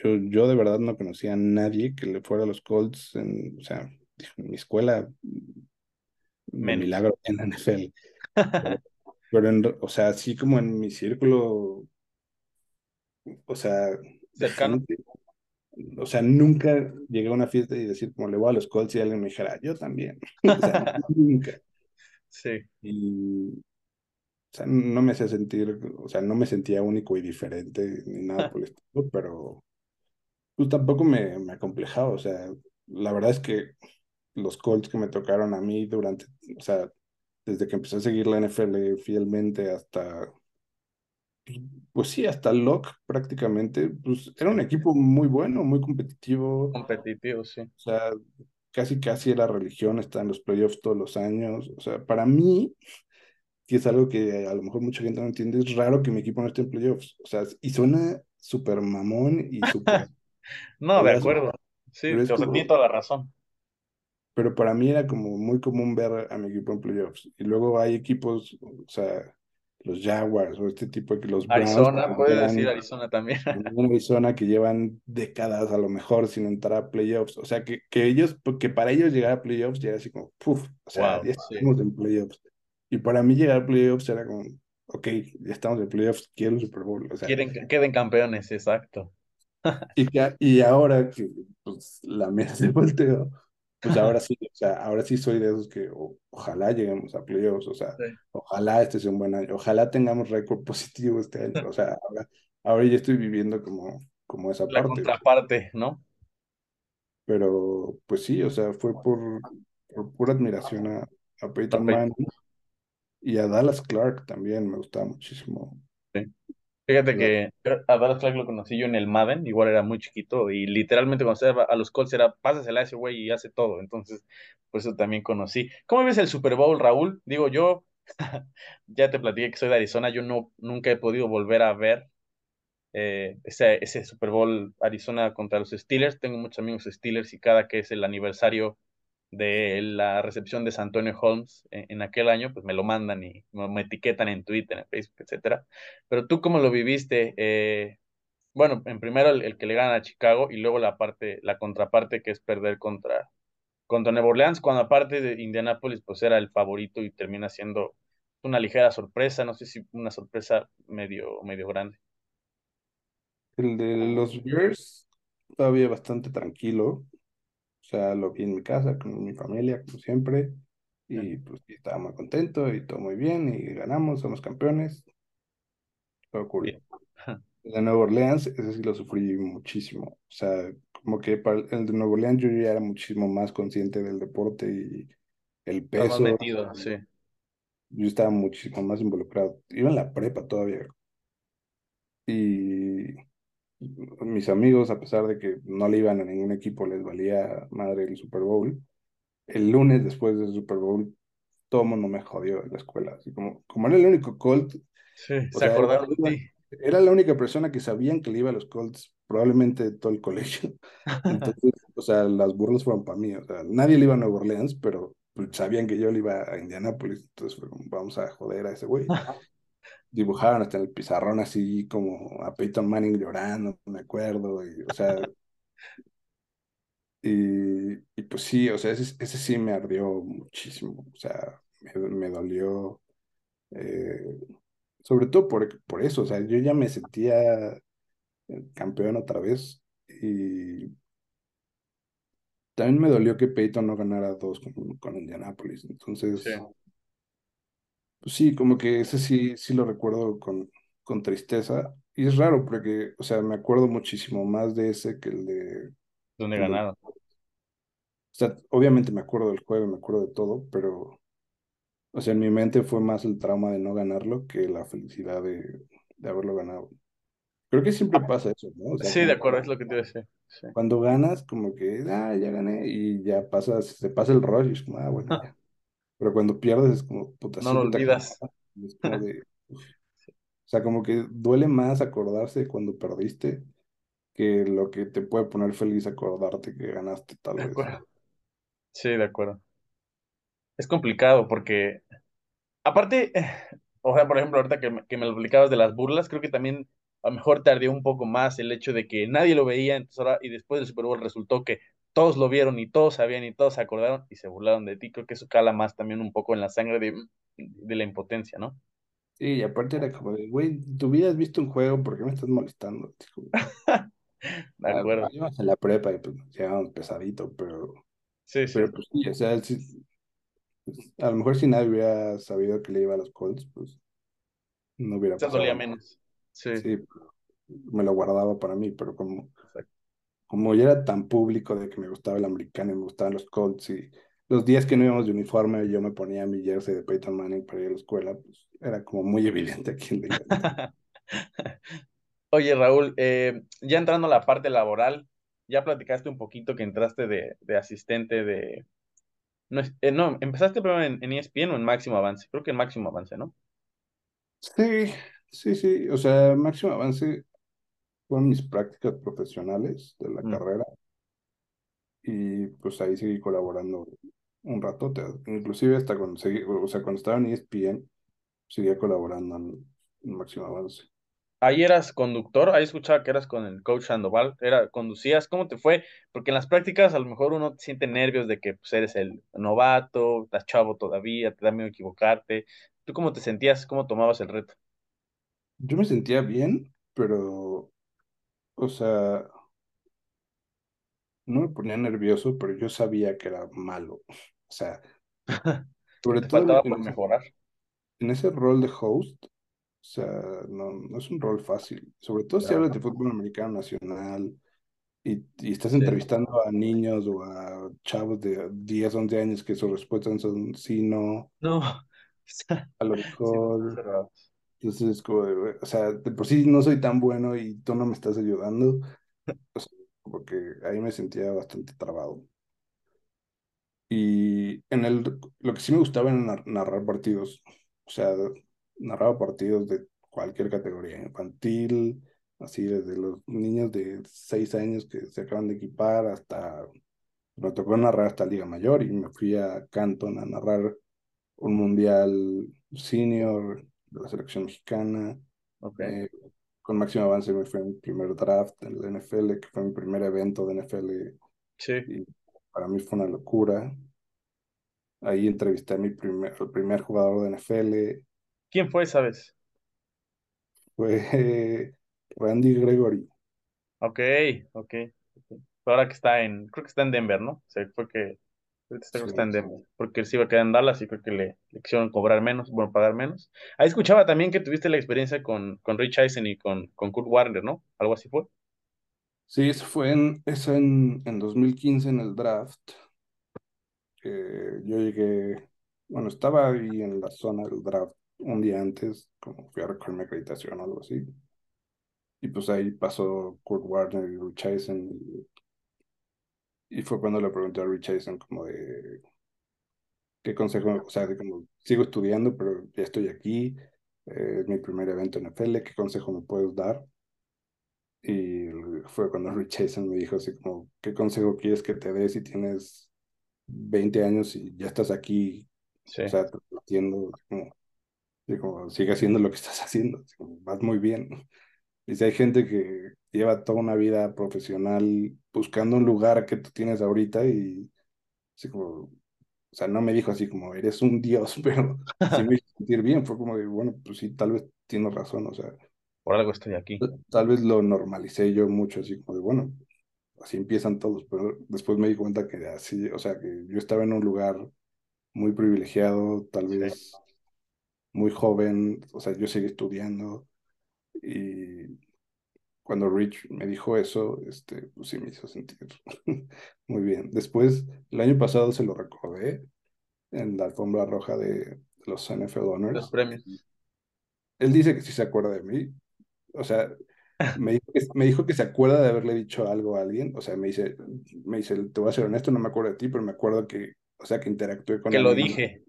yo, yo de verdad no conocía a nadie que le fuera a los Colts, en, o sea, en mi escuela, milagro en la NFL. Pero, en, o sea, así como en mi círculo, o sea, cercano. o sea, nunca llegué a una fiesta y decir como le voy a los Colts y alguien me dijera, yo también. o sea, nunca. Sí. Y, o sea, no me hacía sentir, o sea, no me sentía único y diferente ni nada por el estilo, pero pues tampoco me, me acomplejaba, o sea, la verdad es que los Colts que me tocaron a mí durante, o sea, desde que empecé a seguir la NFL fielmente hasta, pues sí, hasta Locke prácticamente, pues era un equipo muy bueno, muy competitivo. Competitivo, sí. O sea, casi casi era religión, está en los playoffs todos los años. O sea, para mí, que es algo que a lo mejor mucha gente no entiende, es raro que mi equipo no esté en playoffs. O sea, y suena súper mamón y súper... no, de acuerdo. Sí, te toda la razón. Pero para mí era como muy común ver a mi equipo en playoffs. Y luego hay equipos, o sea, los Jaguars o este tipo de los Browns. Arizona, puedes decir Arizona también. Arizona que llevan décadas a lo mejor sin entrar a playoffs. O sea, que, que ellos, que para ellos llegar a playoffs ya era así como, puff, o sea, ya estamos en playoffs. Y para mí llegar a playoffs era como, ok, ya estamos en playoffs, quiero el Super Bowl. O sea, Quieren que queden campeones, exacto. y, que, y ahora que pues, la mesa se volteó, pues ahora sí, o sea, ahora sí soy de esos que ojalá lleguemos a playoffs, o sea, ojalá este sea un buen año, ojalá tengamos récord positivo este año, o sea, ahora, ahora ya estoy viviendo como, como esa La parte. contraparte, ¿no? Pero, pues sí, o sea, fue por, por pura admiración a, a Peyton Manning y a Dallas Clark también, me gustaba muchísimo. Sí. Fíjate que a Dallas Clark lo conocí yo en el Madden, igual era muy chiquito y literalmente cuando a los Colts era pásasela a ese güey y hace todo, entonces por eso también conocí. ¿Cómo ves el Super Bowl, Raúl? Digo, yo ya te platiqué que soy de Arizona, yo no, nunca he podido volver a ver eh, ese, ese Super Bowl Arizona contra los Steelers, tengo muchos amigos Steelers y cada que es el aniversario de la recepción de San Antonio Holmes en, aquel año, pues me lo mandan y me, etiquetan en Twitter, en Facebook, etcétera. Pero tú, ¿cómo lo viviste? Eh, bueno, en primero el, que le gana a Chicago y luego la parte, la contraparte que es perder contra, contra Nueva Orleans, cuando aparte de Indianapolis, pues era el favorito y termina siendo una ligera sorpresa, no sé si una sorpresa medio, medio grande. El de los Bears todavía bastante tranquilo. O sea, lo vi en mi casa, con mi familia, como siempre. Y pues estaba muy contento y todo muy bien. Y ganamos, somos campeones. Todo cool. De Nueva Orleans, ese sí lo sufrí muchísimo. O sea, como que para el de Nueva Orleans yo ya era muchísimo más consciente del deporte y el peso. metido, sí. Yo estaba muchísimo más involucrado. Iba en la prepa todavía. Y mis amigos, a pesar de que no le iban a ningún equipo, les valía madre el Super Bowl. El lunes después del Super Bowl, todo el mundo me jodió en la escuela. Así como, como era el único Colt. se acordaron era, de ti. Era la única persona que sabían que le iba a los Colts, probablemente todo el colegio. Entonces, o sea, las burlas fueron para mí. O sea, nadie le iba a Nueva Orleans, pero sabían que yo le iba a Indianapolis. Entonces, vamos a joder a ese güey dibujaban hasta en el pizarrón así como a Peyton Manning llorando, me acuerdo, y, o sea, y, y, pues sí, o sea, ese, ese sí me ardió muchísimo, o sea, me, dolió, eh, sobre todo por, por eso, o sea, yo ya me sentía campeón otra vez y también me dolió que Peyton no ganara dos con, con Indianapolis, entonces... sí, como que ese sí, sí lo recuerdo con, con tristeza. Y es raro porque, o sea, me acuerdo muchísimo más de ese que el de... ¿Dónde ganaron? O sea, obviamente me acuerdo del juego, me acuerdo de todo, pero, o sea, en mi mente fue más el trauma de no ganarlo que la felicidad de, de haberlo ganado. Creo que siempre pasa eso, ¿no? sí, de acuerdo, es lo que te iba a decir. Cuando ganas, como que, ah, ya gané, y ya pasa, se pasa el rollo, y es como, ah, bueno, ya. Pero cuando pierdes es como, puta, no lo olvidas. o sea, como que duele más acordarse cuando perdiste que lo que te puede poner feliz acordarte que ganaste tal vez. Sí, de acuerdo. Es complicado porque, aparte, o sea, por ejemplo, ahorita que me, que me lo explicabas de las burlas, creo que también a lo mejor tardó un poco más el hecho de que nadie lo veía, entonces ahora, y después del Super Bowl resultó que todos lo vieron y todos sabían y todos se acordaron y se burlaron de ti. Creo que eso cala más también un poco en la sangre de, de la impotencia, ¿no? Sí, y aparte era como de, güey, tú hubieras visto un juego, ¿por qué me estás molestando? de ah, acuerdo. Íbamos en la prepa y pues llegábamos pesadito, pero. Sí, sí. Pero pues sí, o sea, pues, a lo mejor si nadie hubiera sabido que le iba a los Colts, pues no hubiera pasado. Se dolía menos. Sí. Sí, me lo guardaba para mí, pero como como yo era tan público de que me gustaba el americano y me gustaban los Colts y los días que no íbamos de uniforme yo me ponía mi jersey de Peyton Manning para ir a la escuela, pues era como muy evidente a quién le Oye, Raúl, eh, ya entrando a la parte laboral, ya platicaste un poquito que entraste de, de asistente de... No, eh, no, empezaste primero en, en ESPN o en Máximo Avance, creo que en Máximo Avance, ¿no? Sí, sí, sí, o sea, Máximo Avance fueron mis prácticas profesionales de la carrera y pues ahí seguí colaborando un rato, inclusive hasta cuando seguí, o sea, cuando estaba en ESPN, seguía colaborando en, en Máximo Avance. Ahí eras conductor, ahí escuchaba que eras con el coach Sandoval, era, conducías, ¿cómo te fue? Porque en las prácticas a lo mejor uno siente nervios de que pues, eres el novato, estás chavo todavía, te da miedo equivocarte. ¿Tú cómo te sentías? ¿Cómo tomabas el reto? Yo me sentía bien, pero, o sea, no me ponía nervioso, pero yo sabía que era malo. O sea, sobre todo faltaba en por mejorar. en ese rol de host, o sea, no, no es un rol fácil. Sobre todo si hablas de fútbol americano nacional y, y estás Sí. entrevistando a niños o a chavos de 10, 11 años que sus respuestas son sí, no, No, a lo sí, bastante mejor. Entonces, es como, o sea, de por sí no soy tan bueno y tú no me estás ayudando. O sea, como que ahí me sentía bastante trabado. Y en el, lo que sí me gustaba era nar- narrar partidos. O sea, narraba partidos de cualquier categoría, infantil, así desde los niños de 6 años que se acaban de equipar hasta, me tocó narrar hasta Liga Mayor y me fui a Canton a narrar un mundial senior de la selección mexicana. Eh, con máximo avance me fue mi primer draft en la NFL, que fue mi primer evento de NFL sí. y para mí fue una locura. Ahí entrevisté a mi primer, al primer jugador de NFL, ¿Quién fue esa vez? fue Randy Gregory. Ok, ok. ok. Ahora que está en, creo que está en Denver, ¿no? O sea, fue que, ahorita está, en. Denver, porque él se iba a quedar en Dallas y creo que le, le quisieron cobrar menos, bueno, pagar menos. Ahí escuchaba también que tuviste la experiencia con, con Rich Eisen y con, con Kurt Warner, ¿no? Algo así fue. Sí, eso fue en, eso en, en 2015 en el draft. que yo llegué, bueno, estaba ahí en la zona del draft un día antes, como fui a recoger mi acreditación o algo así. Y pues ahí pasó Kurt Warner y Rich Eisen. Y, y fue cuando le pregunté a Rich Eisen como de qué consejo, o sea, de como sigo estudiando, pero ya estoy aquí, eh, es mi primer evento en NFL, ¿qué consejo me puedes dar? Y fue cuando Rich Eisen me dijo así como, ¿qué consejo quieres que te dé si tienes 20 años y ya estás aquí Sí. O sea, entiendo, como, como, sigue haciendo lo que estás haciendo, como, vas muy bien. Y si hay gente que lleva toda una vida profesional buscando un lugar que tú tienes ahorita y así como, o sea, no me dijo así como, eres un dios, pero sí me hizo sentir bien, fue como de, bueno, pues sí, tal vez tienes razón, o sea, Por algo estoy aquí. tal vez lo normalicé yo mucho, así como de, bueno, así empiezan todos, pero después me di cuenta que así, o sea, que yo estaba en un lugar muy privilegiado, tal Sí. vez muy joven, o sea, yo seguí estudiando y cuando Rich me dijo eso, este, pues sí me hizo sentir muy bien. Después, el año pasado se lo recordé en la alfombra roja de los NFL Los Honors. premios. Él dice que sí se acuerda de mí, o sea, me dijo que, me dijo que se acuerda de haberle dicho algo a alguien, o sea, me dice, me dice, te voy a ser honesto, no me acuerdo de ti, pero me acuerdo que, o sea, que interactué con Que lo dije.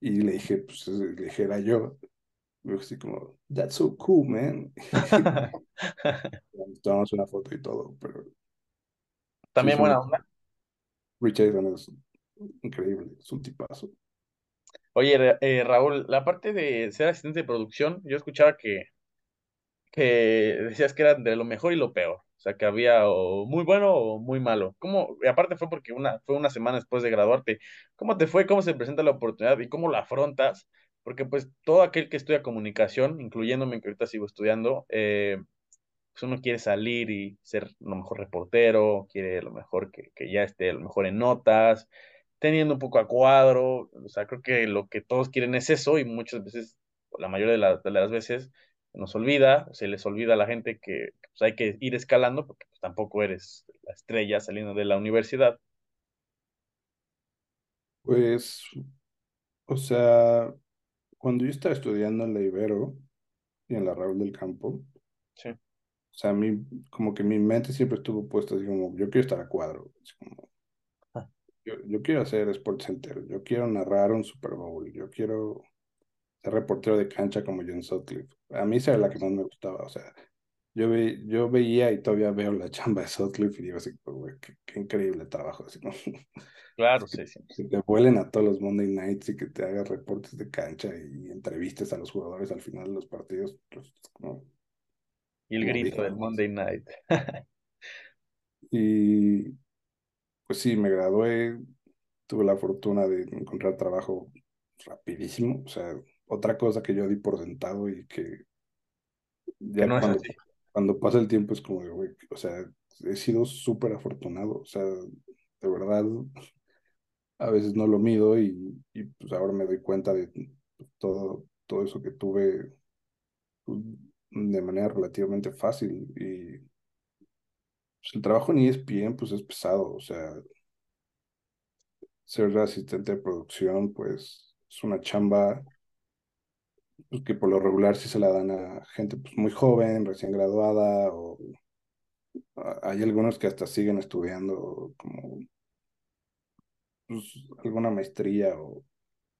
y le dije, pues, le dije, era yo. Dijo así como, that's so cool, man. Tomamos una foto y todo, pero sí También un- buena onda. Rich Eisen es increíble, es un tipazo. Oye, eh, Raúl, la parte de ser asistente de producción, yo escuchaba que, que decías que era de lo mejor y lo peor. O sea, que había o muy bueno o muy malo. ¿Cómo? Y aparte fue porque una, fue una semana después de graduarte. ¿Cómo te fue? ¿Cómo se presenta la oportunidad y cómo la afrontas? Porque pues todo aquel que estudia comunicación, incluyéndome que ahorita sigo estudiando, eh, pues uno quiere salir y ser a lo mejor reportero, quiere a lo mejor que, que ya esté a lo mejor en notas, teniendo un poco a cuadro, o sea, creo que lo que todos quieren es eso y muchas veces, la mayoría de las veces, nos olvida, se les olvida a la gente que pues, hay que ir escalando porque pues, tampoco eres la estrella saliendo de la universidad. Pues, o sea, cuando yo estaba estudiando en la Ibero y en la Raúl del Campo, Sí. o sea, a mí, como que mi mente siempre estuvo puesta así como, yo quiero estar a cuadro, así como, Ah. yo, yo quiero hacer Sports Center, yo quiero narrar un Super Bowl, yo quiero ser reportero de cancha como John Sutcliffe. A mí esa era la que más me gustaba, o sea, yo, ve, yo veía y todavía veo la chamba de Sutcliffe y digo así, güey, qué, qué, increíble trabajo, así, ¿no? Claro, sí, sí. Que te vuelen a todos los Monday Nights y que te hagas reportes de cancha y entrevistas a los jugadores al final de los partidos, pues. Y el grito del Monday Night. y pues sí, me gradué, tuve la fortuna de encontrar trabajo rapidísimo, o sea, otra cosa que yo di por sentado y que ya cuando, cuando pasa el tiempo es como, güey, o sea, he sido súper afortunado, o sea, de verdad, a veces no lo mido y, y pues ahora me doy cuenta de todo, todo eso que tuve pues, de manera relativamente fácil y pues, el trabajo en ESPN pues es pesado, o sea, ser asistente de producción pues es una chamba que por lo regular sí se la dan a gente pues, muy joven, recién graduada, o hay algunos que hasta siguen estudiando como pues, alguna maestría o,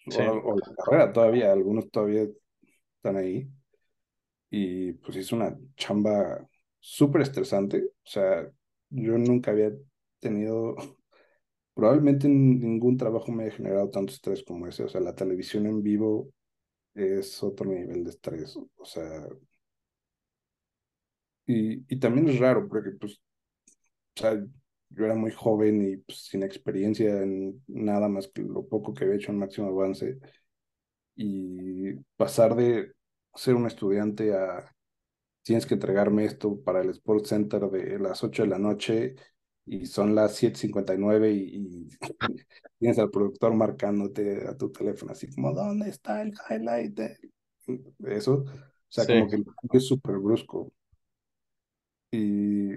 o, la carrera todavía, algunos todavía están ahí. Y pues es una chamba súper estresante, o sea, yo nunca había tenido, probablemente ningún trabajo me haya generado tanto estrés como ese, o sea, la televisión en vivo es otro nivel de estrés, o sea, y, y también es raro porque pues, o sea, yo era muy joven y pues, sin experiencia en nada más que lo poco que había hecho en Máximo Avance y pasar de ser un estudiante a tienes que entregarme esto para el Sports Center de las 8 de la noche y son las 7.59 y, y tienes al productor marcándote a tu teléfono así como, ¿dónde está el highlight de eso? O sea, como que es súper brusco. Y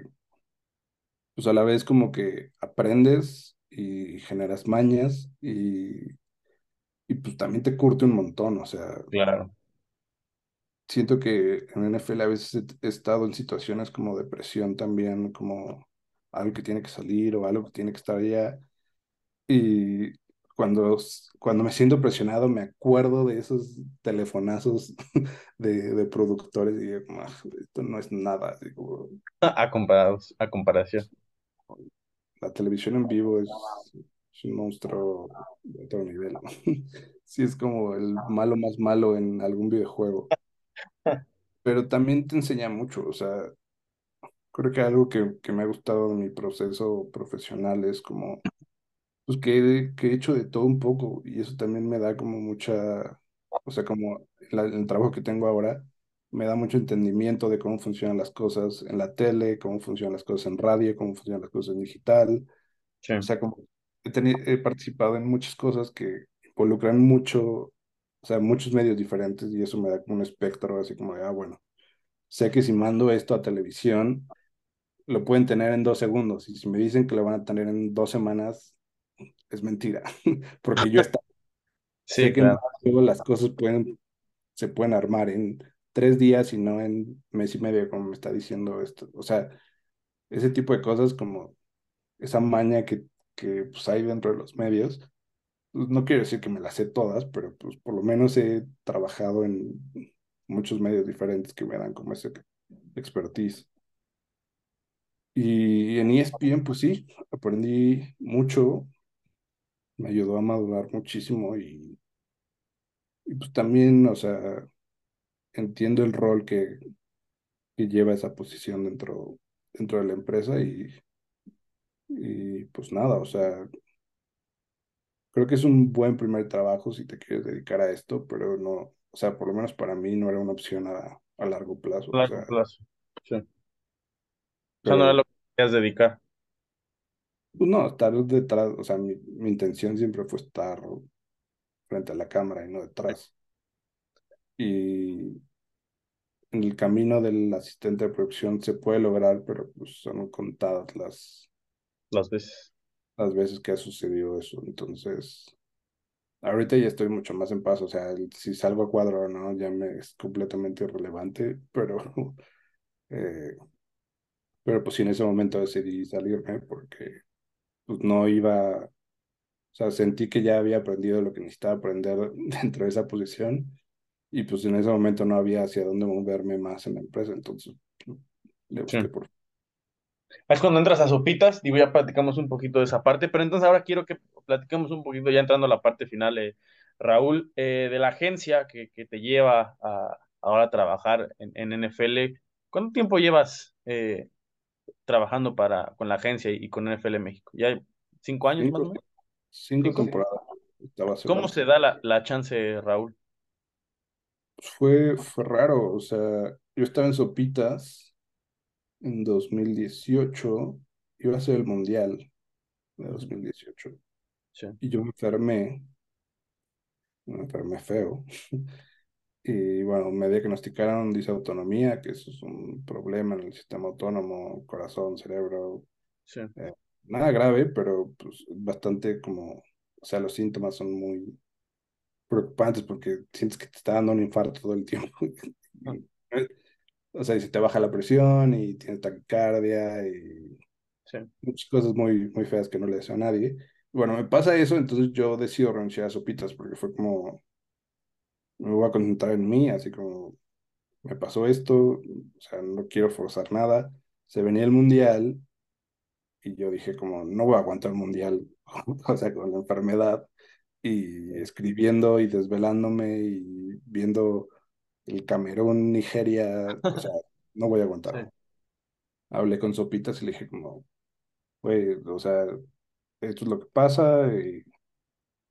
pues a la vez como que aprendes y generas mañas y, y pues también te curte un montón, o sea. Claro siento que en NFL a veces he estado en situaciones como depresión también, como algo que tiene que salir o algo que tiene que estar allá. Y cuando, cuando me siento presionado me acuerdo de esos telefonazos de, de productores y digo, ah, esto no es nada. Digo, a, comparados, a comparación. La televisión en vivo es, es un monstruo de otro nivel. sí, es como el malo más malo en algún videojuego pero también te enseña mucho, o sea, creo que algo que, que me ha gustado de mi proceso profesional es como, pues que, que he hecho de todo un poco y eso también me da como mucha, o sea, como el trabajo que tengo ahora, me da mucho entendimiento de cómo funcionan las cosas en la tele, cómo funcionan las cosas en radio, cómo funcionan las cosas en digital. O sea, como he, tenido, he participado en muchas cosas que involucran mucho o sea, muchos medios diferentes y eso me da como un espectro así como de, ah, bueno, sé que si mando esto a televisión, lo pueden tener en dos segundos y si me dicen que lo van a tener en dos semanas, es mentira, porque yo está, sí, sé que luego las cosas pueden, se pueden armar en tres días y no en mes y medio, como me está diciendo esto. O sea, ese tipo de cosas como esa maña que, que pues, hay dentro de los medios, pues, no quiero decir que me las sé todas, pero pues por lo menos he trabajado en muchos medios diferentes que me dan como ese expertise. Y en ESPN, pues sí, aprendí mucho, me ayudó a madurar muchísimo y, y pues también, o sea, entiendo el rol que, que lleva esa posición dentro, dentro de la empresa y, y pues nada, o sea, creo que es un buen primer trabajo si te quieres dedicar a esto, pero no, o sea, por lo menos para mí no era una opción a, a largo plazo. A largo plazo, sí. o sea, no era lo que querías dedicar. Pues no, estar detrás, o sea, mi, mi intención siempre fue estar frente a la cámara y no detrás. Y en el camino del asistente de producción se puede lograr, pero pues son contadas las, las veces las veces que ha sucedido eso. Entonces, ahorita ya estoy mucho más en paz. O sea, si salgo a cuadro o no, ya me es completamente irrelevante, pero, eh, pero pues en ese momento decidí salirme porque pues no iba, o sea, sentí que ya había aprendido lo que necesitaba aprender dentro de esa posición y pues en ese momento no había hacia dónde moverme más en la empresa. Entonces, le busqué Sí. por... Es cuando entras a Sopitas, digo, ya platicamos un poquito de esa parte, pero entonces ahora quiero que platiquemos un poquito, ya entrando a la parte final, eh, Raúl, eh, de la agencia que, que te lleva a ahora a trabajar en, en NFL. ¿Cuánto tiempo llevas eh, trabajando para, con la agencia y con NFL México? ¿Ya cinco años más o Cinco, menos? cinco ¿Cinco? temporadas. ¿Cómo se da la, la chance, Raúl? Fue, fue raro, o sea, yo estaba en Sopitas en 2018, iba a ser el Mundial de 2018, Sí, y yo me enfermé, me enfermé feo, y bueno, me diagnosticaron disautonomía, que eso es un problema en el sistema autónomo, corazón, cerebro, sí, eh, nada grave, pero pues bastante como, o sea, los síntomas son muy preocupantes porque sientes que te está dando un infarto todo el tiempo. Ah. Eh, o sea, y se te baja la presión y tienes taquicardia y sí, muchas cosas muy, muy feas que no le deseo a nadie. Bueno, me pasa eso, entonces yo decido renunciar a Sopitas porque fue como, me voy a concentrar en mí, así como me pasó esto, o sea, no quiero forzar nada. Se venía el mundial y yo dije como, no voy a aguantar el mundial, o sea, con la enfermedad y escribiendo y desvelándome y viendo el Camerún, Nigeria, o sea, no voy a sí, aguantarlo. Hablé con Sopitas y le dije como, güey, o sea, esto es lo que pasa y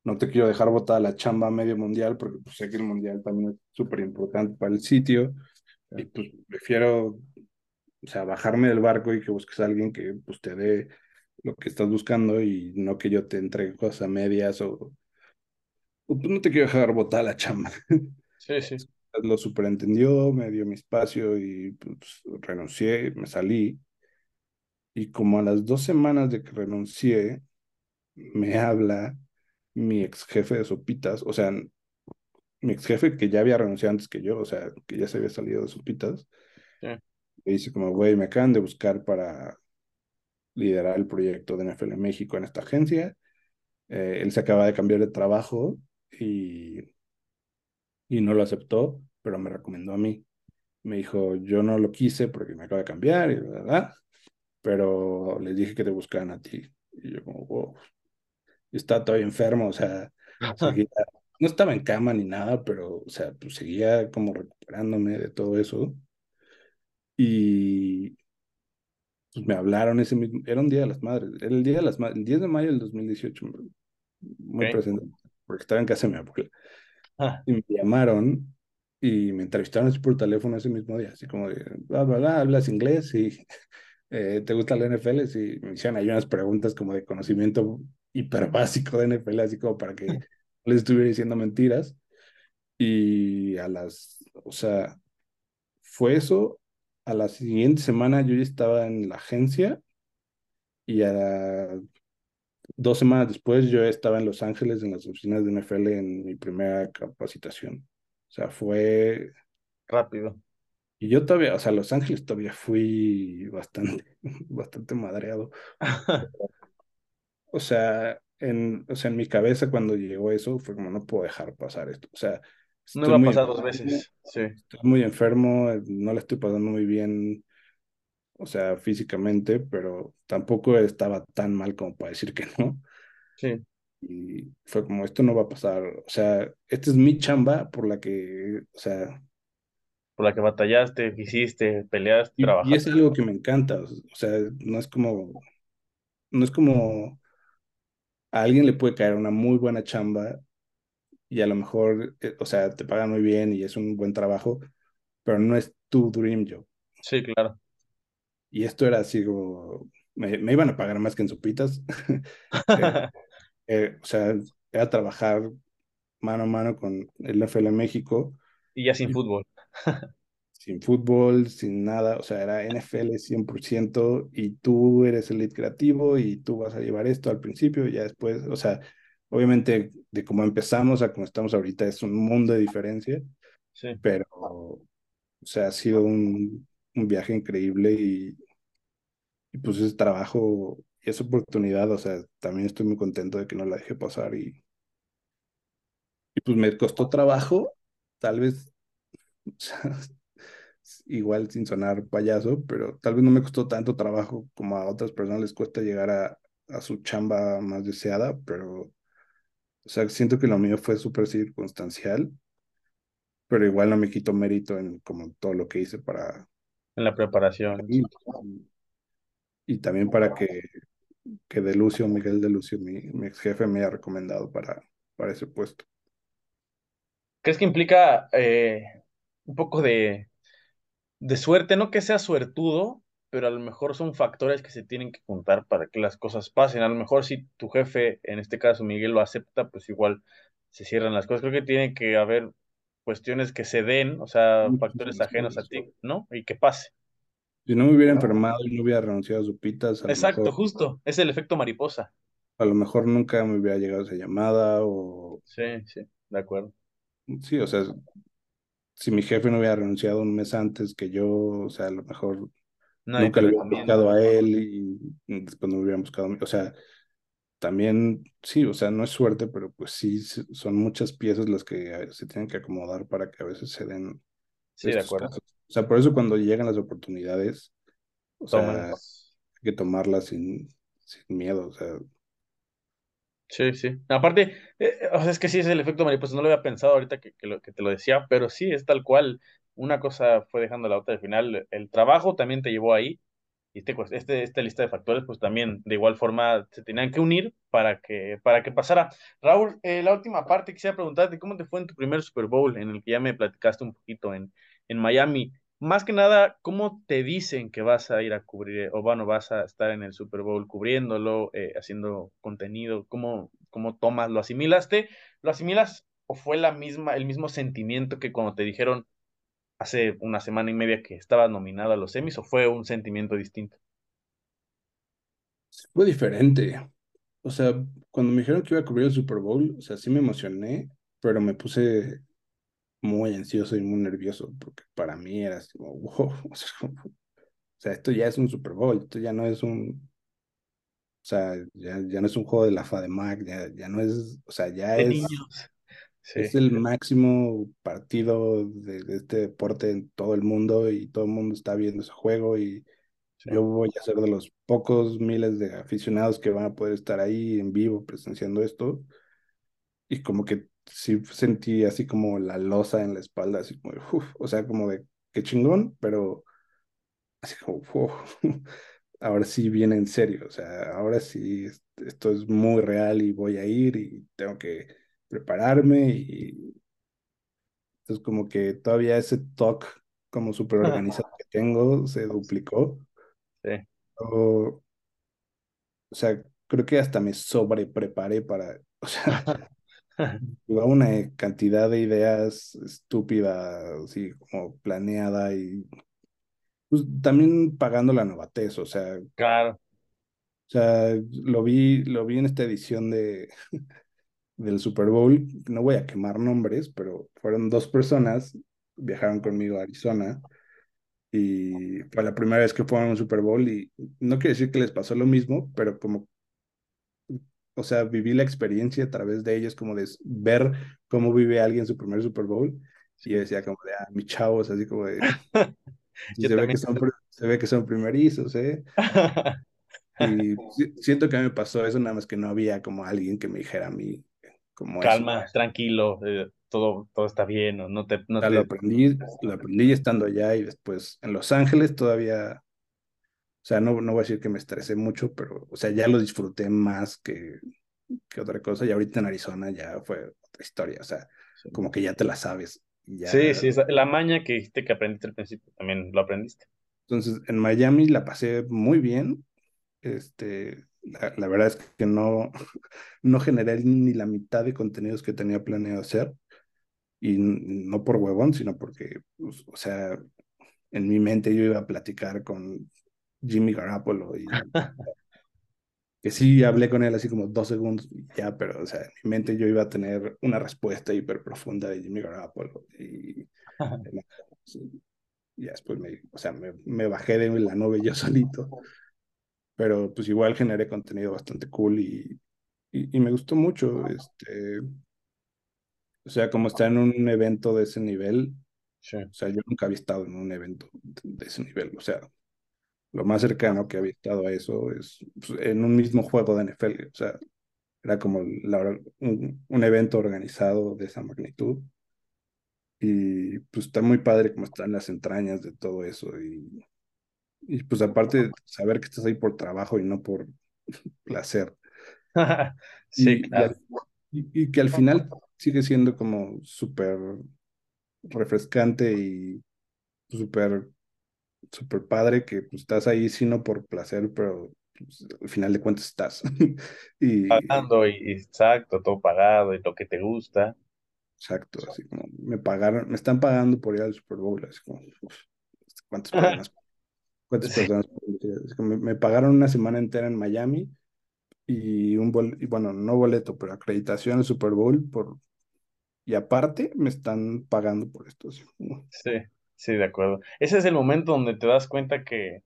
no te quiero dejar botada la chamba a medio mundial porque pues, sé que el mundial también es súper importante para el sitio y pues prefiero, o sea, bajarme del barco y que busques a alguien que pues te dé lo que estás buscando y no que yo te entregue cosas a medias o, o, pues no te quiero dejar botada la chamba. sí, sí, Lo superentendió, me dio mi espacio y pues renuncié, me salí. Y como a las dos semanas de que renuncié, me habla mi ex jefe de Sopitas, o sea, mi ex jefe que ya había renunciado antes que yo, o sea, que ya se había salido de Sopitas, sí, me dice como, güey, me acaban de buscar para liderar el proyecto de NFL México en esta agencia. Eh, él se acaba de cambiar de trabajo y, y no lo aceptó, pero me recomendó a mí. Me dijo, yo no lo quise porque me acaba de cambiar y verdad, pero les dije que te buscaran a ti. Y yo como, wow, yo estaba todavía enfermo, o sea, seguía, no estaba en cama ni nada, pero, o sea, pues seguía como recuperándome de todo eso. Y pues me hablaron ese mismo, era un Día de las Madres, era el Día de las Madres, el 10 de mayo del 2018, muy Ok. presente, porque estaba en casa de mi abuela. Ah, Y me llamaron y me entrevistaron así por teléfono ese mismo día, así como de, bla, bla, bla, hablas inglés y eh, te gusta la NFL, y me hicieron ahí unas preguntas como de conocimiento hiper básico de NFL, así como para que no les estuviera diciendo mentiras. Y a las, o sea, fue eso. A la siguiente semana yo ya estaba en la agencia y a la- dos semanas después yo estaba en Los Ángeles en las oficinas de NFL en mi primera capacitación. O sea, fue... rápido. Y yo todavía, o sea, Los Ángeles todavía fui bastante, bastante madreado. O sea, en, o sea, en mi cabeza cuando llegó eso fue como no puedo dejar pasar esto. O sea, No iba a pasar dos veces. Sí, estoy muy enfermo, eh, no la estoy pasando muy bien, o sea, físicamente, pero tampoco estaba tan mal como para decir que no. sí, Y fue como, esto no va a pasar. O sea, esta es mi chamba por la que, o sea, por la que batallaste, hiciste, peleaste, y, y es trabajaste. algo que me encanta. O sea, no es como, no es como a alguien le puede caer una muy buena chamba y a lo mejor, eh, o sea, te pagan muy bien y es un buen trabajo, pero no es tu dream job. Sí, claro. Y esto era así como, me, me iban a pagar más que en Sopitas. Eh, eh, o sea, era trabajar mano a mano con el NFL México, Y ya sin y fútbol. sin fútbol, sin nada, o sea, era NFL 100% y tú eres el lead creativo y tú vas a llevar esto al principio y ya después, o sea, obviamente de cómo empezamos a como estamos ahorita es un mundo de diferencia, Sí, pero, o sea, ha sido un, un viaje increíble y, y pues ese trabajo y esa oportunidad, o sea, también estoy muy contento de que no la dejé pasar y, y pues me costó trabajo, tal vez, o sea, igual sin sonar payaso, pero tal vez no me costó tanto trabajo como a otras personas les cuesta llegar a, a su chamba más deseada, pero, o sea, siento que lo mío fue súper circunstancial, pero igual no me quito mérito en como todo lo que hice para... En la preparación. Y, y también para que, que De Lucio, Miguel De Lucio, mi, mi ex jefe, me haya recomendado para, para ese puesto. ¿Crees que implica eh, un poco de, de suerte? No que sea suertudo, pero a lo mejor son factores que se tienen que juntar para que las cosas pasen. A lo mejor si tu jefe, en este caso Miguel, lo acepta, pues igual se cierran las cosas. Creo que tiene que haber cuestiones que se den, o sea, factores ajenos a ti, ¿no? Y que pase. Si no me hubiera enfermado y no hubiera renunciado a su pitas, Exacto, mejor, justo. Es el efecto mariposa. a lo mejor nunca me hubiera llegado esa llamada o Sí, sí, de acuerdo. sí, o sea, si mi jefe no hubiera renunciado un mes antes que yo, o sea, a lo mejor nunca le hubiera buscado a él y después no me hubieran buscado a mí. O sea, también, sí, o sea, no es suerte, pero pues sí, son muchas piezas las que eh, se tienen que acomodar para que a veces se den Sí, de acuerdo. casos. O sea, por eso cuando llegan las oportunidades, o sea, hay que tomarlas sin, sin miedo, o sea, Sí, sí. Aparte, eh, o sea, es que sí es el efecto mariposa. No lo había pensado ahorita que, que lo, que te lo decía, pero sí es tal cual. Una cosa fue dejando la otra al final. El trabajo también te llevó ahí. Y este, pues, este, esta lista de factores, pues también de igual forma se tenían que unir para que, para que pasara. Raúl, eh, la última parte quisiera preguntarte, ¿cómo te fue en tu primer Super Bowl en el que ya me platicaste un poquito en, en Miami? Más que nada, ¿cómo te dicen que vas a ir a cubrir, o bueno, vas a estar en el Super Bowl cubriéndolo, eh, haciendo contenido? ¿Cómo, cómo tomas? ¿Lo asimilaste? ¿Lo asimilas o fue la misma, el mismo sentimiento que cuando te dijeron hace una semana y media que estabas nominado a los Emmys o fue un sentimiento distinto? fue diferente. O sea, cuando me dijeron que iba a cubrir el Super Bowl, o sea, sí me emocioné, pero me puse muy ansioso y muy nervioso, porque para mí era así como, wow, o sea, como- o sea, esto ya es un Super Bowl, esto ya no es un, o sea, ya, ya no es un juego de la FADEMAC, ya, ya no es, o sea, ya De es, niños. Sí, es el máximo partido de, de este deporte en todo el mundo y todo el mundo está viendo ese juego y sí. yo voy a ser de los pocos miles de aficionados que van a poder estar ahí en vivo presenciando esto y como que sí sentí así como la losa en la espalda, así como, uf, o sea, como de qué chingón, pero así como, uf, ahora sí viene en serio, o sea, ahora sí es- esto es muy real y voy a ir y tengo que prepararme y entonces como que todavía ese talk como súper organizado que tengo se duplicó. Sí. O, o sea, creo que hasta me sobrepreparé para, o sea, una cantidad de ideas estúpidas, así como planeada y pues, también pagando la novatez, o sea, o Claro. sea, lo vi, lo vi en esta edición de, del Super Bowl, no voy a quemar nombres, pero fueron dos personas, viajaron conmigo a Arizona y fue la primera vez que fueron a un Super Bowl y no quiere decir que les pasó lo mismo, pero como o sea, viví la experiencia a través de ellos, como de ver cómo vive alguien su primer Super Bowl. Y yo decía como de, ah, mis chavos, así como de, se ve que son, se ve que son primerizos, ¿eh? Y si- siento que me pasó eso, nada más que no había como alguien que me dijera a mí como eso. Calma, tranquilo, eh, todo, todo está bien, no, no te, no O sea, lo te... aprendí, lo aprendí estando allá y después en Los Ángeles todavía, sea, no, no voy a decir que me estresé mucho, pero, o sea, ya lo disfruté más que, que otra cosa. Y ahorita en Arizona ya fue otra historia, o sea, Sí, como que ya te la sabes. ya. sí, sí, la maña que dijiste que aprendiste al principio, también lo aprendiste. Entonces, en Miami la pasé muy bien. Este, la, la verdad es que no, no generé ni la mitad de contenidos que tenía planeado hacer. Y no por huevón, sino porque, pues, o sea, en mi mente yo iba a platicar con Jimmy Garoppolo y que sí hablé con él así como dos segundos y ya, pero, o sea, en mi mente yo iba a tener una respuesta hiper profunda de Jimmy Garoppolo y, y ya después me, o sea, me, me bajé de la nube yo solito, pero pues igual generé contenido bastante cool y, y, y me gustó mucho, este, o sea, como está en un evento de ese nivel, Sí. O sea, yo nunca había estado en un evento de ese nivel. O sea, lo más cercano que había estado a eso es pues, en un mismo juego de NFL. O sea, era como la- un, un evento organizado de esa magnitud. Y pues está muy padre como están las entrañas de todo eso. Y, y pues aparte saber que estás ahí por trabajo y no por placer. Sí, Y, y, claro. al- y que al final sigue siendo como súper refrescante y súper súper padre que pues, estás ahí, sí, no por placer, pero pues, al final de cuentas estás. Y Pagando y, exacto, todo pagado y lo que te gusta. exacto, así como me pagaron, me están pagando por ir al Super Bowl, así como, uf, ¿cuántas personas? ¿Cuántas Sí. personas? Me, me pagaron una semana entera en Miami y un bol, y bueno, no boleto, pero acreditación al Super Bowl por, y aparte me están pagando por esto. así como, Sí, sí, de acuerdo. Ese es el momento donde te das cuenta que,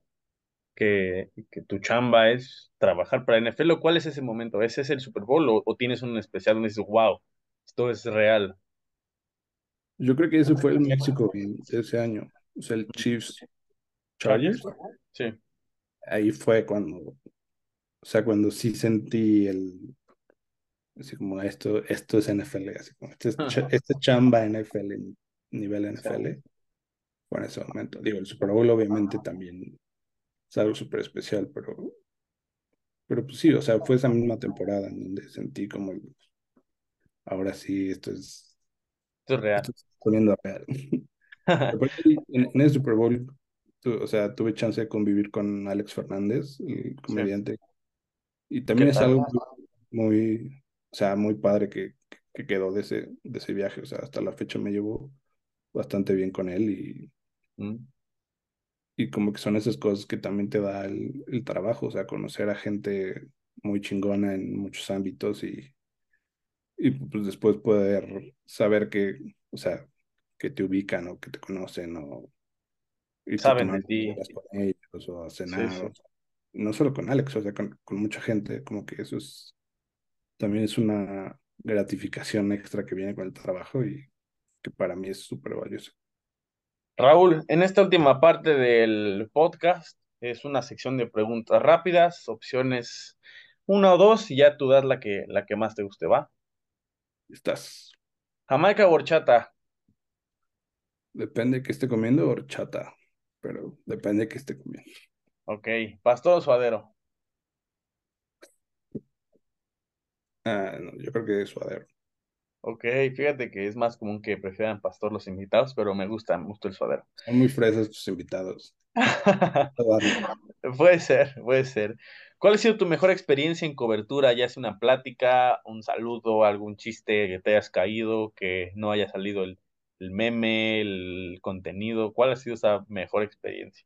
que, que tu chamba es trabajar para NFL. ¿O ¿Cuál es ese momento? ¿Ese es el Super Bowl o, o tienes un especial donde dices, wow, esto es real? Yo creo que ese fue el México ese año, o sea, el Chiefs Chargers. Sí, ahí fue cuando, o sea, cuando sí sentí el, así como esto, esto es NFL, así como este, es cha- este chamba NFL, en nivel NFL, en ese momento. Digo, el Super Bowl obviamente también es algo súper especial, pero, pero pues sí, o sea, fue esa misma temporada en donde sentí como, el- ahora sí, esto es, esto es real. esto está poniendo real. En, en el Super Bowl, tu- o sea, tuve chance de convivir con Alex Fernández, el comediante, y también ¿Qué es algo muy, o sea, muy padre que, que quedó de ese, de ese viaje, o sea, hasta la fecha me llevo bastante bien con él y, Mm, y como que son esas cosas que también te da el, el trabajo, o sea, conocer a gente muy chingona en muchos ámbitos y, y pues después poder saber que, o sea, que te ubican o que te conocen o a Saben de ti. con ellos o a Sí, cenar, sí. o sea, no solo con Alex, o sea, con, con mucha gente, como que eso es, también es una gratificación extra que viene con el trabajo y que para mí es súper valioso. Raúl, en esta última parte del podcast es una sección de preguntas rápidas, opciones una o dos, y ya tú das la que, la que más te guste, ¿va? Estás, Jamaica o horchata. depende de qué esté comiendo horchata, pero depende de qué esté comiendo. Ok, pastor o suadero. Ah, no, yo creo que es suadero. Ok, fíjate que es más común que prefieran pastor los invitados, pero me gusta, me gusta el suadero. Son muy fresas tus invitados. Puede ser, puede ser. ¿Cuál ha sido tu mejor experiencia en cobertura? Ya sea una plática, un saludo, algún chiste que te hayas caído, que no haya salido el, el meme, el contenido. ¿Cuál ha sido esa mejor experiencia?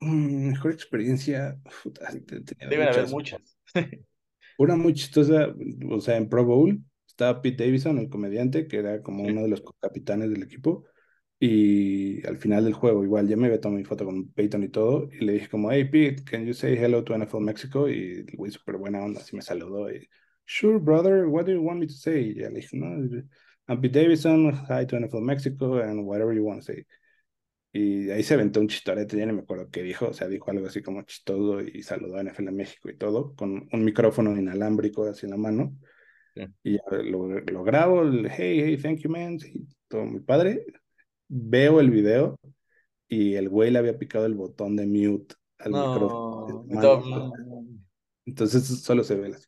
Mm, mejor experiencia, puta, Deben haber muchas. Una muy chistosa, o sea, en Pro Bowl estaba Pete Davidson, el comediante, que era como Sí. uno de los capitanes del equipo. Y al final del juego, igual, ya me había tomado mi foto con Peyton y todo. Y le dije como, hey Pete, can you say hello to NFL Mexico? Y el güey súper buena onda, así me saludó. Y, sure, brother, what do you want me to say? Y ya le dije, no, I'm Pete Davidson, hi to NFL Mexico, and whatever you want to say. Y ahí se aventó un chistorete, ya no me acuerdo qué dijo, o sea, dijo algo así como chistoso y saludó a NFL México y todo, con un micrófono inalámbrico así en la mano. Sí. Y ya lo, lo grabo, el, hey, hey, thank you, man, y todo muy padre. Veo el video y el güey le había picado el botón de mute al micrófono. No, mano. Entonces solo se ve así.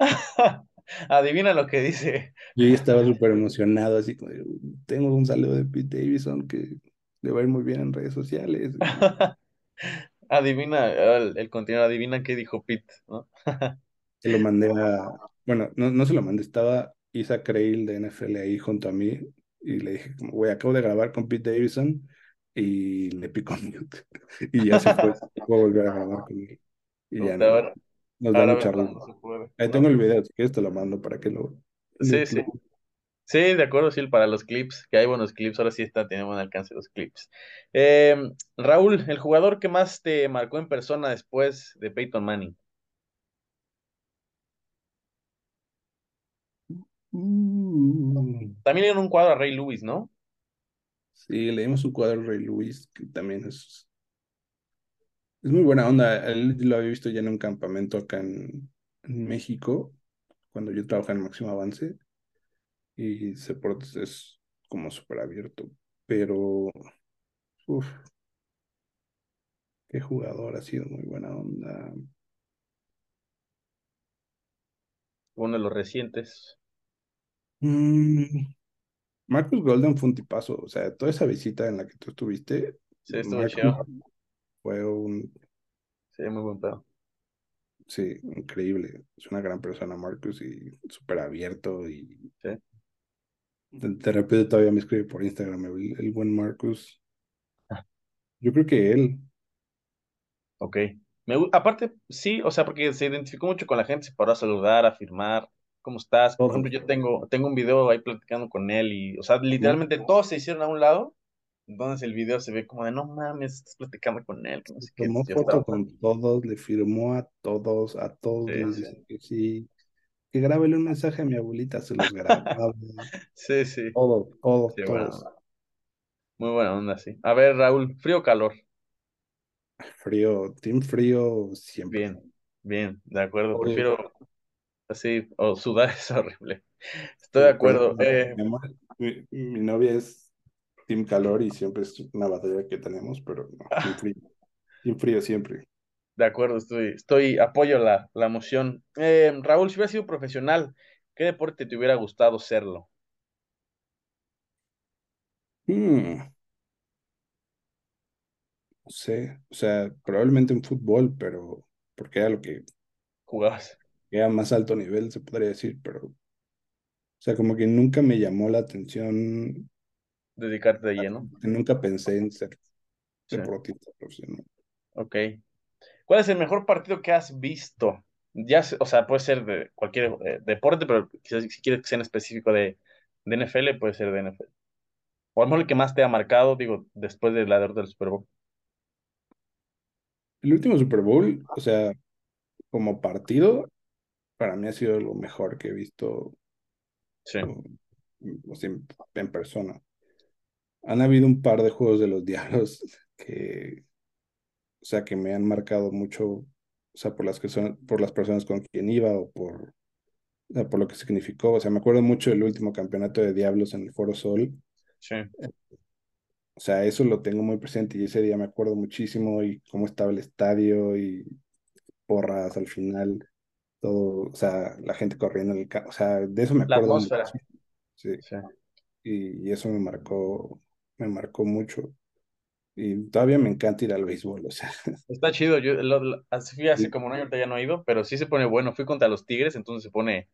Adivina lo que dice. Yo ya estaba súper emocionado, así como, tengo un saludo de Pete Davidson que le va a ir muy bien en redes sociales. Adivina, el, el contenido, adivina qué dijo Pete, ¿no? Se lo mandé a, bueno, no, no se lo mandé, estaba Isa Creil de NFL ahí junto a mí y le dije, como, güey, acabo de grabar con Pete Davidson y le picó mute y ya se fue, voy a volver a grabar con él y ya no, ahora- nos da mucha Ahí ¿no? tengo el video, si quieres te lo mando para que lo... Sí, lo- sí. Sí, de acuerdo, sí, para los clips, que hay buenos clips, ahora sí está, tiene buen alcance los clips. Eh, Raúl, el jugador que más te marcó en persona después de Peyton Manning. Mm, También en un cuadro a Ray Lewis, ¿no? Sí, leímos su cuadro Rey Luis, que también es, es muy buena onda. Él lo había visto ya en un campamento acá en, en México, cuando yo trabajaba en Máximo Avance, y se por- es como súper abierto. Pero, qué jugador, ha sido muy buena onda. Uno de los recientes. Mm, Marcus Golden fue un tipazo, o sea, toda esa visita en la que tú estuviste, Sí, estuvo chido. fue un, Sí, muy buen pedo. sí, increíble, es una gran persona Marcus y súper abierto y Sí. de, de repente todavía me escribe por Instagram el, el buen Marcus. Yo creo que él, Ok. Me, aparte, sí, o sea, porque se identificó mucho con la gente, se paró a saludar, a firmar. ¿Cómo estás? Por ejemplo, yo tengo, tengo un video ahí platicando con él y, o sea, literalmente todos se hicieron a un lado. Entonces el video se ve como de, no mames, estás platicando con él, no sé tomó foto con todos, le firmó a todos, a todos Sí, les sí. que sí, que grábele un mensaje a mi abuelita, se los grababa, Sí, sí. todo, todo, Sí, todos. Muy buena onda, sí. A ver, Raúl, ¿frío o calor? Frío, team frío siempre. Bien, bien, de acuerdo. Prefiero así, o sudar es horrible. Estoy de acuerdo. Eh, mi, amor, mi, mi novia es Team Calor y siempre es una batalla que tenemos, pero no, Team Frío. Team Frío siempre. de acuerdo, estoy, estoy, apoyo la, la moción. Eh, Raúl, si hubieras sido profesional, ¿qué deporte te hubiera gustado serlo? Hmm, no sé, o sea, probablemente en fútbol, pero porque era lo que ¿Jugabas? Era más alto nivel, se podría decir, pero, o sea, como que nunca me llamó la atención, ¿Dedicarte de lleno? nunca pensé en ser Sí. deportista profesional. Ok. ¿Cuál es el mejor partido que has visto? Ya, o sea, puede ser de cualquier eh, deporte, pero quizás si quieres que sea en específico de, de NFL, puede ser de NFL. O a lo mejor el que más te ha marcado, digo, después de la derrota del Super Bowl. El último Super Bowl, o sea, como partido, para mí ha sido lo mejor que he visto Sí. o sea, en, en persona. Han habido un par de juegos de los Diablos que, o sea, que me han marcado mucho, o sea, por las que son, por las personas con quien iba o por, o sea, por lo que significó. O sea, me acuerdo mucho del último campeonato de Diablos en el Foro Sol. Sí. O sea, eso lo tengo muy presente y ese día me acuerdo muchísimo y cómo estaba el estadio y porras al final, todo, o sea, la gente corriendo en el campo, o sea, de eso me La acuerdo atmósfera. mucho. Sí. Sí. y, y eso me marcó, me marcó mucho. Y todavía me encanta ir al béisbol, o sea, Está chido. Yo lo- lo- así fui hace Sí. como un año, ahorita ya no he ido, pero sí se pone bueno. Fui contra los Tigres, entonces se pone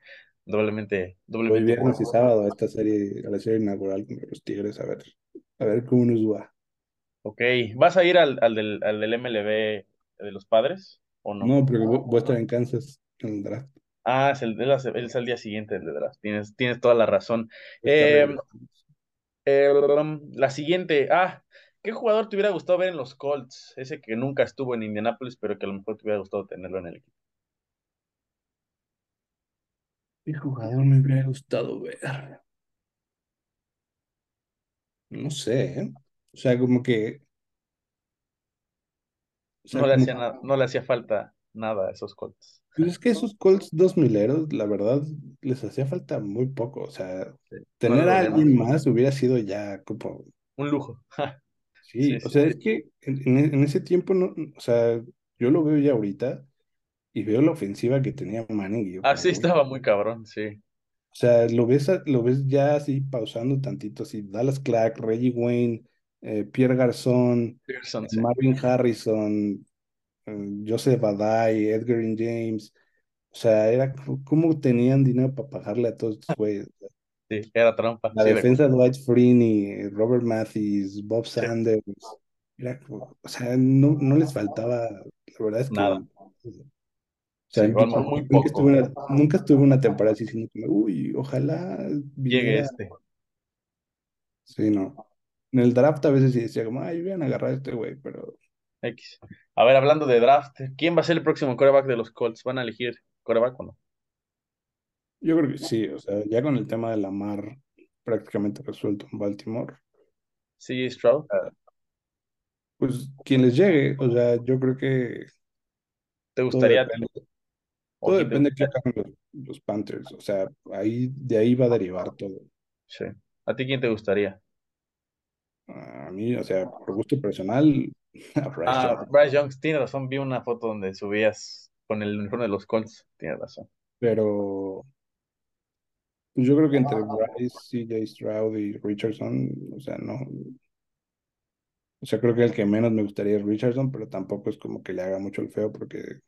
doblemente, voy doblemente viernes y sábado a esta serie, a la serie inaugural con los Tigres, a ver, a ver cómo nos va. Ok. ¿Vas a ir al, al del, al del MLB de los padres o no? No, pero voy, voy a estar en Kansas en el draft. Ah, es el, él es el día siguiente del de draft. Tienes, tienes toda la razón. Eh, regresando. eh, la siguiente. Ah, ¿qué jugador te hubiera gustado ver en los Colts? Ese que nunca estuvo en Indianapolis, pero que a lo mejor te hubiera gustado tenerlo en el equipo. ¿Qué jugador me hubiera gustado ver? No sé, ¿eh? O sea, como que, o sea, No le como hacía no le hacía falta nada a esos Colts. Pues es que esos Colts dos mileros, la verdad, les hacía falta muy poco. O sea, Sí, tener a alguien más. hubiera sido ya como, Un lujo. sí, Sí, o sí, sea, sí. es que en, en e- en ese tiempo, no, o sea, yo lo veo ya ahorita y veo la ofensiva que tenía Manning y yo Así como, "Uy". estaba muy cabrón, sí. o sea, lo ves, lo ves ya así pausando tantito, así, Dallas Clark, Reggie Wayne, eh, Pierre Garzón, Pearson, sí. Marvin Harrison, Joseph Adai, Edgar James. O sea, era co- cómo tenían dinero para pagarle a todos estos güeyes. Sí, era trampa. La Sí, defensa de Dwight Freeney, Robert Mathis, Bob Sí. Sanders. Era, como- o sea, no, no les faltaba, la verdad es que, Nada. o sea, Sí, nunca, muy nunca estuve una, nunca estuve una temporada así, sino que, uy, ojalá Llegue este. Sí, no. En el draft a veces sí decía como, ay, voy a agarrar a este güey, pero X. A ver, hablando de draft, ¿quién va a ser el próximo quarterback de los Colts? ¿Van a elegir quarterback o no? yo creo que sí, o sea, ya con el tema de Lamar prácticamente resuelto en Baltimore. CJ Stroud. Pues quien les llegue, o sea, yo creo que ¿Te todo gustaría? depende, todo depende de qué hagan los, los Panthers, o sea, ahí, de ahí va a derivar todo. Sí. ¿A ti quién te gustaría? A mí, o sea, por gusto personal, Bryce Ah, Young, Bryce Young, tienes razón. Vi una foto donde subías con el uniforme de los Colts. Tienes razón. pero pues yo creo que entre Bryce, CJ Stroud y Richardson, o sea, no, o sea, creo que el que menos me gustaría es Richardson, pero tampoco es como que le haga mucho el feo porque, o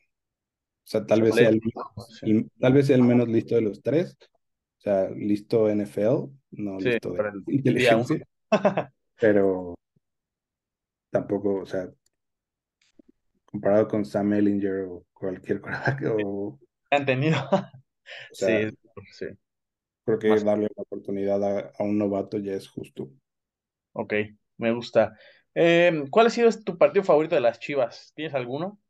sea, tal vez sea el, Sí, el- tal vez sea el menos listo de los tres, o sea, listo NFL, no sí, listo de el inteligencia, pero tampoco, o sea, comparado con Sam Ellinger o cualquier cosa, o, ¿Han tenido? o sea, Sí, sí. creo que Más. darle la oportunidad a, a un novato ya es justo. Ok, me gusta. Eh, ¿cuál ha sido tu partido favorito de las Chivas? ¿Tienes alguno?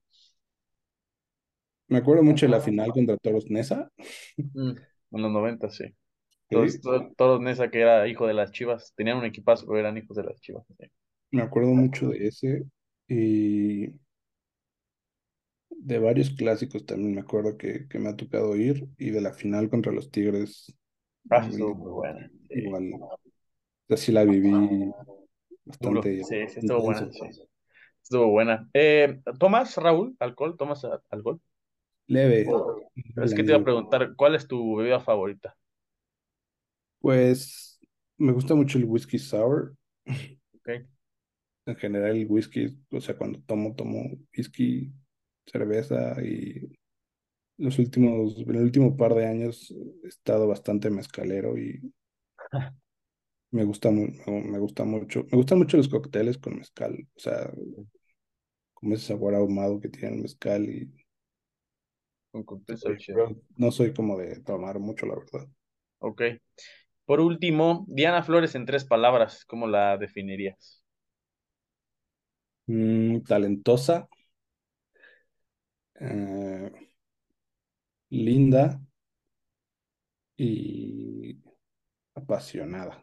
Me acuerdo mucho de la final contra Toros Nesa, Mm, en los 90, sí. todos, todos Nesa, que era hijo de las Chivas, tenían un equipazo, pero eran hijos de las Chivas. sí. Me acuerdo mucho de ese y de varios clásicos también me acuerdo que, que me ha tocado ir y de la final contra los Tigres, Ah, sí, estuvo muy buena. Sí. igual, así la viví bastante Sí, sí, estuvo buena. sí. Estuvo buena. Eh, ¿tomas, Raúl, alcohol? ¿Tomas alcohol? Leve, Es que te iba a preguntar, ¿cuál es tu bebida favorita? Pues me gusta mucho el whisky sour. Ok. En general el whisky, o sea, cuando tomo, tomo whisky, cerveza y los últimos, en el último par de años he estado bastante mezcalero y me gusta, me, gusta mucho, me gustan mucho los cócteles con mezcal, o sea, como ese sabor ahumado que tiene el mezcal y Un cóctel pero chido. no soy como de tomar mucho, la verdad. Ok. Por último, Diana Flores en tres palabras, ¿cómo la definirías? Mm, talentosa, eh, linda y apasionada.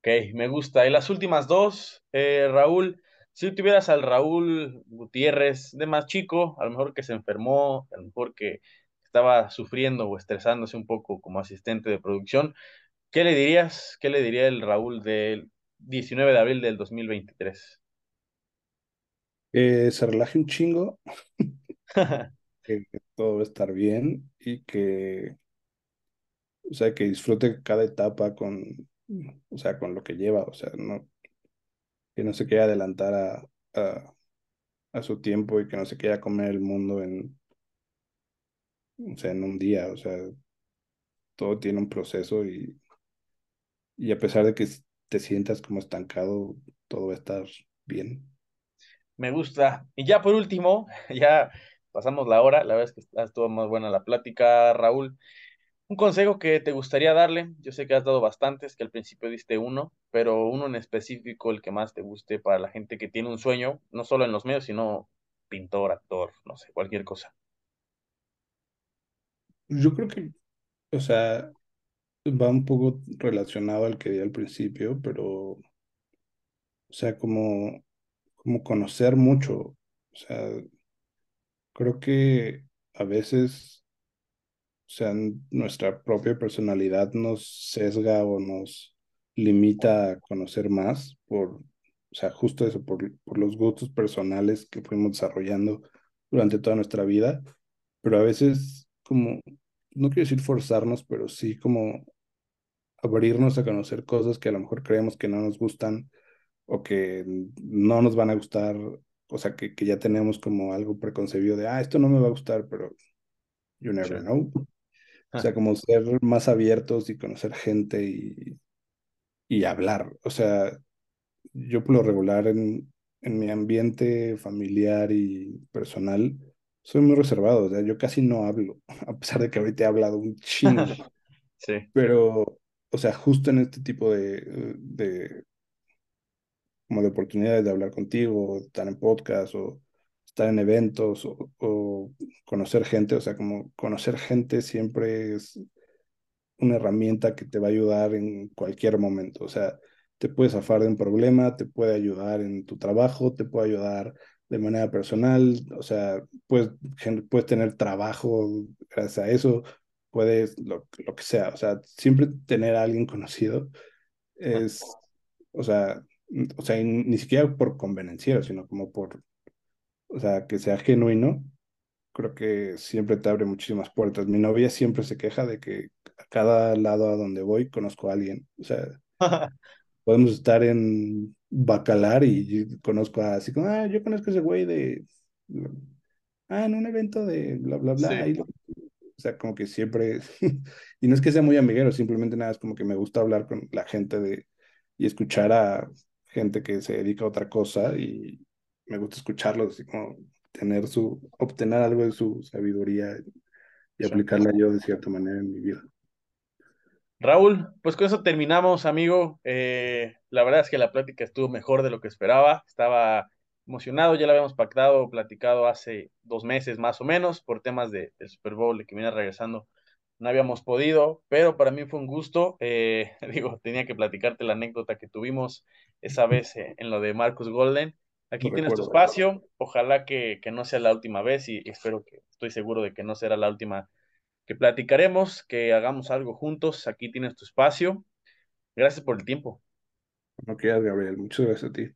Ok, me gusta. Y las últimas dos, eh, Raúl, si tuvieras al Raúl Gutiérrez de más chico, a lo mejor que se enfermó, a lo mejor que estaba sufriendo o estresándose un poco como asistente de producción, ¿qué le dirías? ¿Qué le diría el Raúl del 19 de abril del 2023? Que se relaje un chingo, que, que todo va a estar bien y que, o sea, que disfrute cada etapa con, o sea, con lo que lleva, o sea, no, que no se quiera adelantar a, a, a su tiempo y que no se quiera comer el mundo en, o sea, en un día, o sea, todo tiene un proceso y, y a pesar de que te sientas como estancado, todo va a estar bien. Me gusta. Y ya por último, ya pasamos la hora, la verdad es que estuvo más buena la plática, Raúl. Un consejo que te gustaría darle, yo sé que has dado bastantes, que al principio diste uno, pero uno en específico, el que más te guste para la gente que tiene un sueño, no solo en los medios, sino pintor, actor, no sé, cualquier cosa. Yo creo que, o sea, va un poco relacionado al que di al principio, pero, o sea, como, como conocer mucho, o sea, creo que a veces, o sea, nuestra propia personalidad nos sesga o nos limita a conocer más por, o sea, justo eso, por, por los gustos personales que fuimos desarrollando durante toda nuestra vida, pero a veces como, no quiero decir forzarnos, pero sí como abrirnos a conocer cosas que a lo mejor creemos que no nos gustan o que no nos van a gustar, o sea, que, que ya tenemos como algo preconcebido de, ah, esto no me va a gustar, pero you never Sí. know. O sea, como ser más abiertos y conocer gente y, y hablar. O sea, yo por lo regular en, en mi ambiente familiar y personal soy muy reservado, o sea, yo casi no hablo, a pesar de que ahorita he hablado un chingo. Sí, Pero, o sea, justo en este tipo de, de, como de oportunidades de hablar contigo, estar en podcast, o estar en eventos, o, o conocer gente, o sea, como conocer gente siempre es una herramienta que te va a ayudar en cualquier momento. O sea, te puede zafar de un problema, te puede ayudar en tu trabajo, te puede ayudar de manera personal, o sea, puedes, puedes tener trabajo gracias a eso, puedes lo, lo que sea, o sea, siempre tener a alguien conocido es, o sea, o sea, ni siquiera por convenenciero, sino como por, o sea, que sea genuino, creo que siempre te abre muchísimas puertas. Mi novia siempre se queja de que a cada lado a donde voy conozco a alguien, o sea, podemos estar en Bacalar y conozco a, así como, ah, yo conozco a ese güey de, ah, en un evento de bla, bla, bla, o sea, como que siempre, y no es que sea muy amiguero, simplemente nada, es como que me gusta hablar con la gente de, y escuchar a gente que se dedica a otra cosa y me gusta escucharlos, así como tener su, obtener algo de su sabiduría y aplicarla yo de cierta manera en mi vida. Raúl, pues con eso terminamos, amigo. Eh, la verdad es que la plática estuvo mejor de lo que esperaba. Estaba emocionado, ya lo habíamos pactado, platicado hace dos meses más o menos por temas de, del Super Bowl, que viene regresando. No habíamos podido, pero para mí fue un gusto. Eh, digo, tenía que platicarte la anécdota que tuvimos esa vez eh, en lo de Marcus Golden. Aquí tienes tu espacio. Ojalá que, que, no sea la última vez y espero que, estoy seguro de que no será la última que platicaremos, que hagamos algo juntos. Aquí tienes tu espacio. Gracias por el tiempo. No quieras, Gabriel. Muchas gracias a ti.